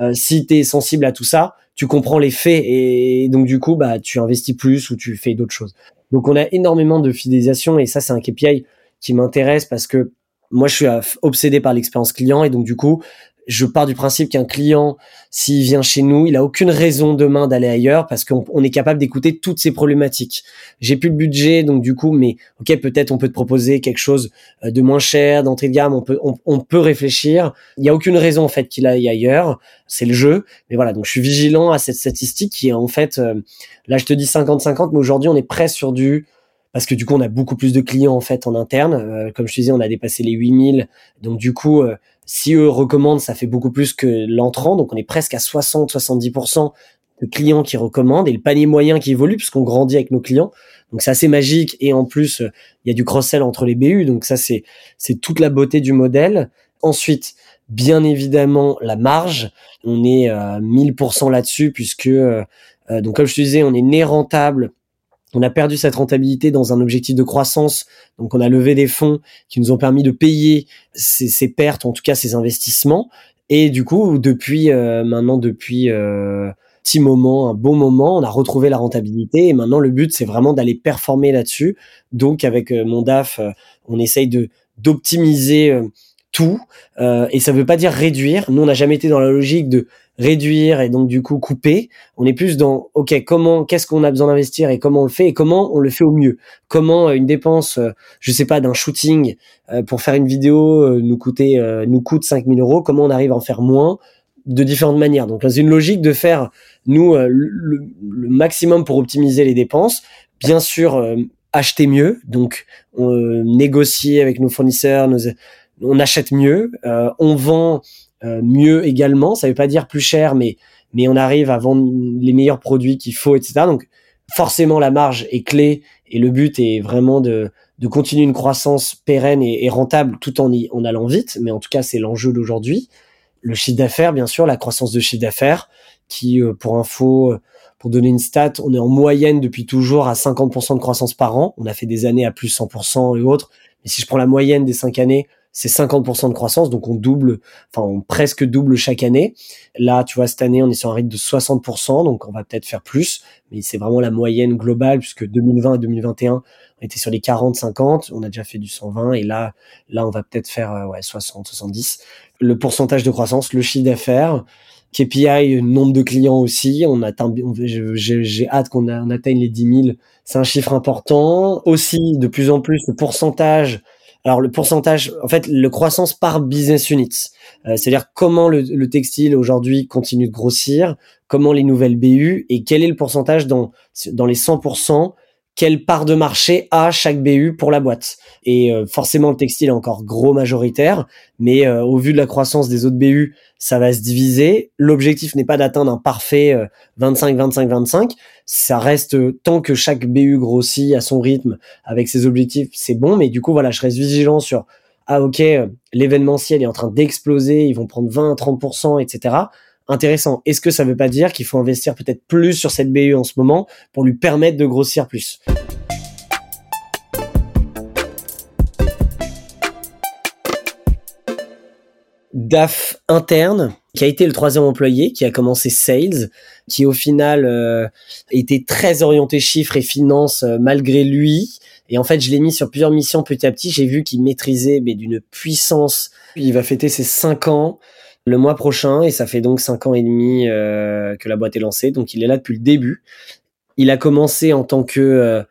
euh, si tu es sensible à tout ça, tu comprends les faits et donc du coup bah tu investis plus ou tu fais d'autres choses. Donc on a énormément de fidélisation et ça c'est un KPI qui m'intéresse parce que moi je suis obsédé par l'expérience client et donc du coup je pars du principe qu'un client, s'il vient chez nous, il a aucune raison demain d'aller ailleurs parce qu'on est capable d'écouter toutes ces problématiques. J'ai plus le budget, donc du coup, mais ok, peut-être on peut te proposer quelque chose euh, de moins cher, d'entrée de gamme, on peut, on, peut réfléchir. Il n'y a aucune raison en fait qu'il aille ailleurs, c'est le jeu. Mais voilà, donc je suis vigilant à cette statistique qui est en fait, euh, là je te dis 50-50, mais aujourd'hui on est presque sur du parce que du coup on a beaucoup plus de clients en fait en interne. Euh, comme je te disais, on a dépassé les 8000, donc du coup si eux recommandent, ça fait beaucoup plus que l'entrant. Donc, on est presque à 60-70% de clients qui recommandent et le panier moyen qui évolue puisqu'on grandit avec nos clients. Donc, c'est assez magique. Et en plus, il y a du cross-sell entre les BU. Donc, ça, c'est, c'est toute la beauté du modèle. Ensuite, bien évidemment, la marge. On est à 1000% là-dessus puisque, euh, euh, donc, comme je te disais, on est né rentable on a perdu cette rentabilité dans un objectif de croissance. Donc, on a levé des fonds qui nous ont permis de payer ces, pertes, en tout cas ces investissements. Et du coup, depuis euh, maintenant, depuis euh, petit moment, un bon moment, on a retrouvé la rentabilité. Et maintenant, le but, c'est vraiment d'aller performer là-dessus. Donc, avec euh, mon DAF, on essaye de d'optimiser tout. et ça ne veut pas dire réduire. Nous, on n'a jamais été dans la logique de réduire et donc du coup couper. On est plus dans ok comment qu'est-ce qu'on a besoin d'investir et comment on le fait et comment on le fait au mieux. Comment euh, une dépense, euh, je sais pas, d'un shooting euh, pour faire une vidéo nous coûter nous coûte 5000 euros. Comment on arrive à en faire moins de différentes manières. Donc c'est une logique de faire nous le, maximum pour optimiser les dépenses. Bien sûr acheter mieux, donc on négocie avec nos fournisseurs, on achète mieux, on vend mieux également. Ça veut pas dire plus cher, mais mais on arrive à vendre les meilleurs produits qu'il faut, etc. Donc forcément la marge est clé et le but est vraiment de, de continuer une croissance pérenne et, rentable tout en, y, en allant vite. Mais en tout cas, c'est l'enjeu d'aujourd'hui. Le chiffre d'affaires, bien sûr, la croissance de chiffre d'affaires, qui, euh, pour info, euh, pour donner une stat, on est en moyenne depuis toujours à 50% de croissance par an. On a fait des années à plus 100% et autres. Mais si je prends la moyenne des cinq années, c'est 50% de croissance, donc on double, enfin on presque double chaque année. Là, tu vois, cette année, on est sur un rythme de 60%, donc on va peut-être faire plus, mais c'est vraiment la moyenne globale, puisque 2020 et 2021, on était sur les 40-50, on a déjà fait du 120, et là, là, on va peut-être faire euh, ouais, 60-70. Le pourcentage de croissance, le chiffre d'affaires, KPI, nombre de clients aussi. On atteint, j'ai hâte qu'on atteigne les 10 000. C'est un chiffre important. Aussi, de plus en plus, le pourcentage alors le pourcentage, en fait, le croissance par business units, euh, c'est-à-dire comment le, le textile aujourd'hui continue de grossir, comment les nouvelles BU et quel est le pourcentage dans dans les 100% quelle part de marché a chaque BU pour la boîte. Et euh, forcément, le textile est encore gros majoritaire, mais euh, au vu de la croissance des autres BU, ça va se diviser. L'objectif n'est pas d'atteindre un parfait 25-25-25. Euh, ça reste tant que chaque BU grossit à son rythme avec ses objectifs, c'est bon. Mais du coup, voilà, je reste vigilant sur ah ok, l'événementiel est en train d'exploser, ils vont prendre 20-30%, etc intéressant. Est-ce que ça veut pas dire qu'il faut investir peut-être plus sur cette BU en ce moment pour lui permettre de grossir plus? DAF interne, qui a été le troisième employé, qui a commencé sales, qui au final euh, était très orienté chiffres et finances euh, malgré lui. Et en fait, je l'ai mis sur plusieurs missions petit à petit. J'ai vu qu'il maîtrisait mais d'une puissance. Il va fêter ses cinq ans le mois prochain et ça fait donc cinq ans et demi euh, que la boîte est lancée. Donc il est là depuis le début. Il a commencé en tant que euh,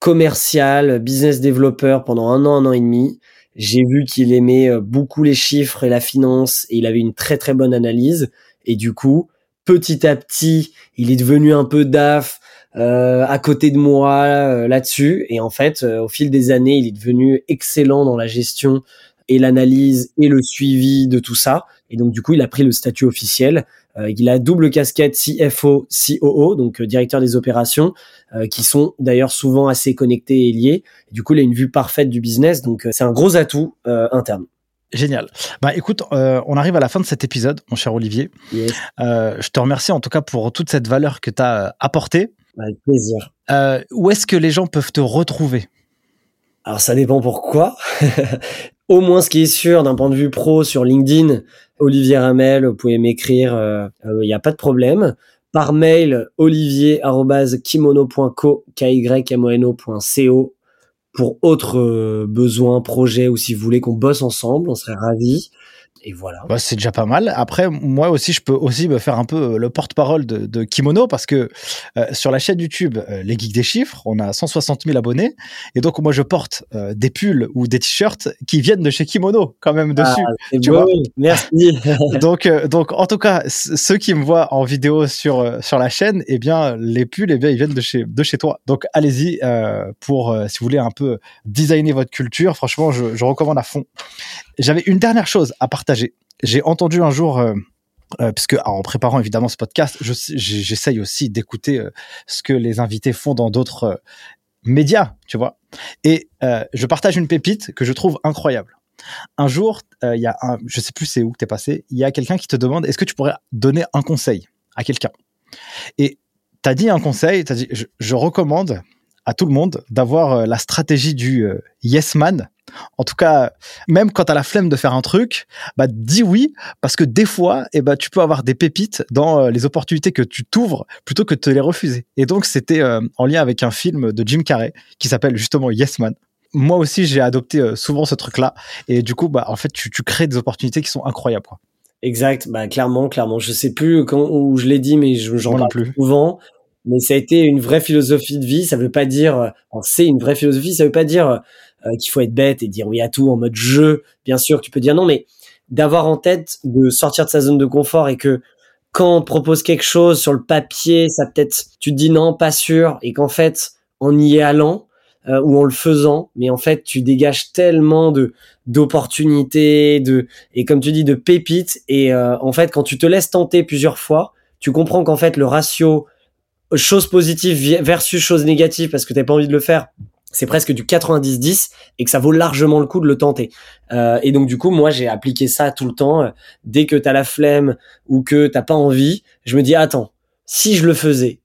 commercial, business developer pendant un an, un an et demi. J'ai vu qu'il aimait euh, beaucoup les chiffres et la finance et il avait une très très bonne analyse. Et du coup, petit à petit, il est devenu un peu daf à côté de moi là-dessus. Et en fait, au fil des années, il est devenu excellent dans la gestion et l'analyse et le suivi de tout ça. Et donc, du coup, il a pris le statut officiel. Euh, il a double casquette CFO, COO, donc euh, directeur des opérations, euh, qui sont d'ailleurs souvent assez connectés et liés. du coup, il a une vue parfaite du business. Donc, c'est un gros atout interne. Génial. Bah écoute, on arrive à la fin de cet épisode, mon cher Olivier. je te remercie en tout cas pour toute cette valeur que tu as apportée. Avec plaisir. où est-ce que les gens peuvent te retrouver? Alors ça dépend pourquoi. Au moins ce qui est sûr d'un point de vue pro sur LinkedIn, Olivier Ramel, vous pouvez m'écrire, il euh, n'y euh, a pas de problème. Par mail, olivier.kimono.co, pour autres euh, besoins, projets ou si vous voulez qu'on bosse ensemble, on serait ravis et voilà. Bah, c'est déjà pas mal. Après, moi aussi, je peux aussi me faire un peu euh, le porte-parole de, de, Kimono parce que euh, sur la chaîne YouTube, euh, les geeks des chiffres, on a 160 000 abonnés et donc moi je porte des pulls ou des t-shirts qui viennent de chez Kimono quand même dessus. Ah, tu vois Merci. donc donc en tout cas, ceux qui me voient en vidéo sur sur la chaîne, eh bien les pulls, eh bien ils viennent de chez de chez toi. Donc allez-y pour si vous voulez un peu designer votre culture. Franchement, je, je recommande à fond. J'avais une dernière chose à partager. J'ai entendu un jour, euh, euh, puisque en préparant évidemment ce podcast, j'essaye aussi d'écouter euh, ce que les invités font dans d'autres médias, tu vois. Et je partage une pépite que je trouve incroyable. Un jour, il y a un, je sais plus c'est où que t'es passé, il y a quelqu'un qui te demande est-ce que tu pourrais donner un conseil à quelqu'un? Et t'as dit un conseil, t'as dit je recommande à tout le monde d'avoir la stratégie du yes man en tout cas, même quand tu as la flemme de faire un truc, bah dis oui parce que des fois, eh ben tu peux avoir des pépites dans euh, les opportunités que tu t'ouvres plutôt que de te les refuser. Et donc c'était euh, en lien avec un film de Jim Carrey qui s'appelle justement Yes Man. Moi aussi, j'ai adopté euh, souvent ce truc-là et du coup, bah en fait, tu, crées des opportunités qui sont incroyables. Quoi. Exact, bah clairement, clairement. Je sais plus quand où je l'ai dit, mais j'en parle plus souvent mais ça a été une vraie philosophie de vie. Ça veut pas dire, c'est une vraie philosophie. Ça veut pas dire qu'il faut être bête et dire oui à tout en mode jeu. Bien sûr, tu peux dire non, mais d'avoir en tête de sortir de sa zone de confort et que quand on propose quelque chose sur le papier, ça peut-être, tu te dis non, pas sûr, et qu'en fait, en y allant, euh, ou en le faisant, mais en fait tu dégages tellement de d'opportunités, de et comme tu dis de pépites et euh, en fait quand tu te laisses tenter plusieurs fois, tu comprends qu'en fait le ratio chose positive versus chose négative parce que t'as pas envie de le faire, c'est presque du 90-10 et que ça vaut largement le coup de le tenter. Euh, et donc du coup, moi j'ai appliqué ça tout le temps. Dès que t'as la flemme ou que t'as pas envie, je me dis attends, si je le faisais,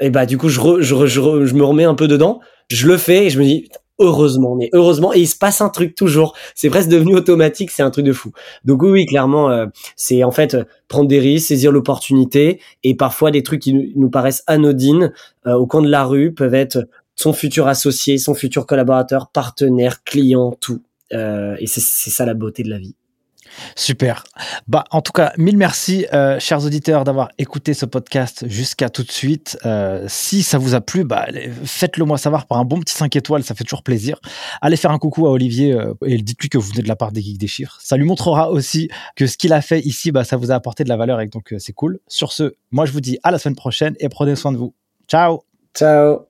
et bah du coup je, je, je, je me remets un peu dedans, je le fais et je me dis heureusement, mais heureusement, et il se passe un truc toujours. C'est presque devenu automatique, c'est un truc de fou. Donc oui, clairement, euh, c'est en fait prendre des risques, saisir l'opportunité, et parfois des trucs qui nous paraissent anodines euh, au coin de la rue peuvent être son futur associé, son futur collaborateur, partenaire, client, tout. Euh, et c'est ça la beauté de la vie. Super. Bah, en tout cas, mille merci, euh, chers auditeurs, d'avoir écouté ce podcast jusqu'à tout de suite. Euh, si ça vous a plu, bah, faites-le moi savoir par un bon petit 5 étoiles, ça fait toujours plaisir. Allez faire un coucou à Olivier euh, et dites-lui que vous venez de la part des Geeks des Chiffres. Ça lui montrera aussi que ce qu'il a fait ici, bah, ça vous a apporté de la valeur et donc c'est cool. Sur ce, moi je vous dis à la semaine prochaine et prenez soin de vous. Ciao Ciao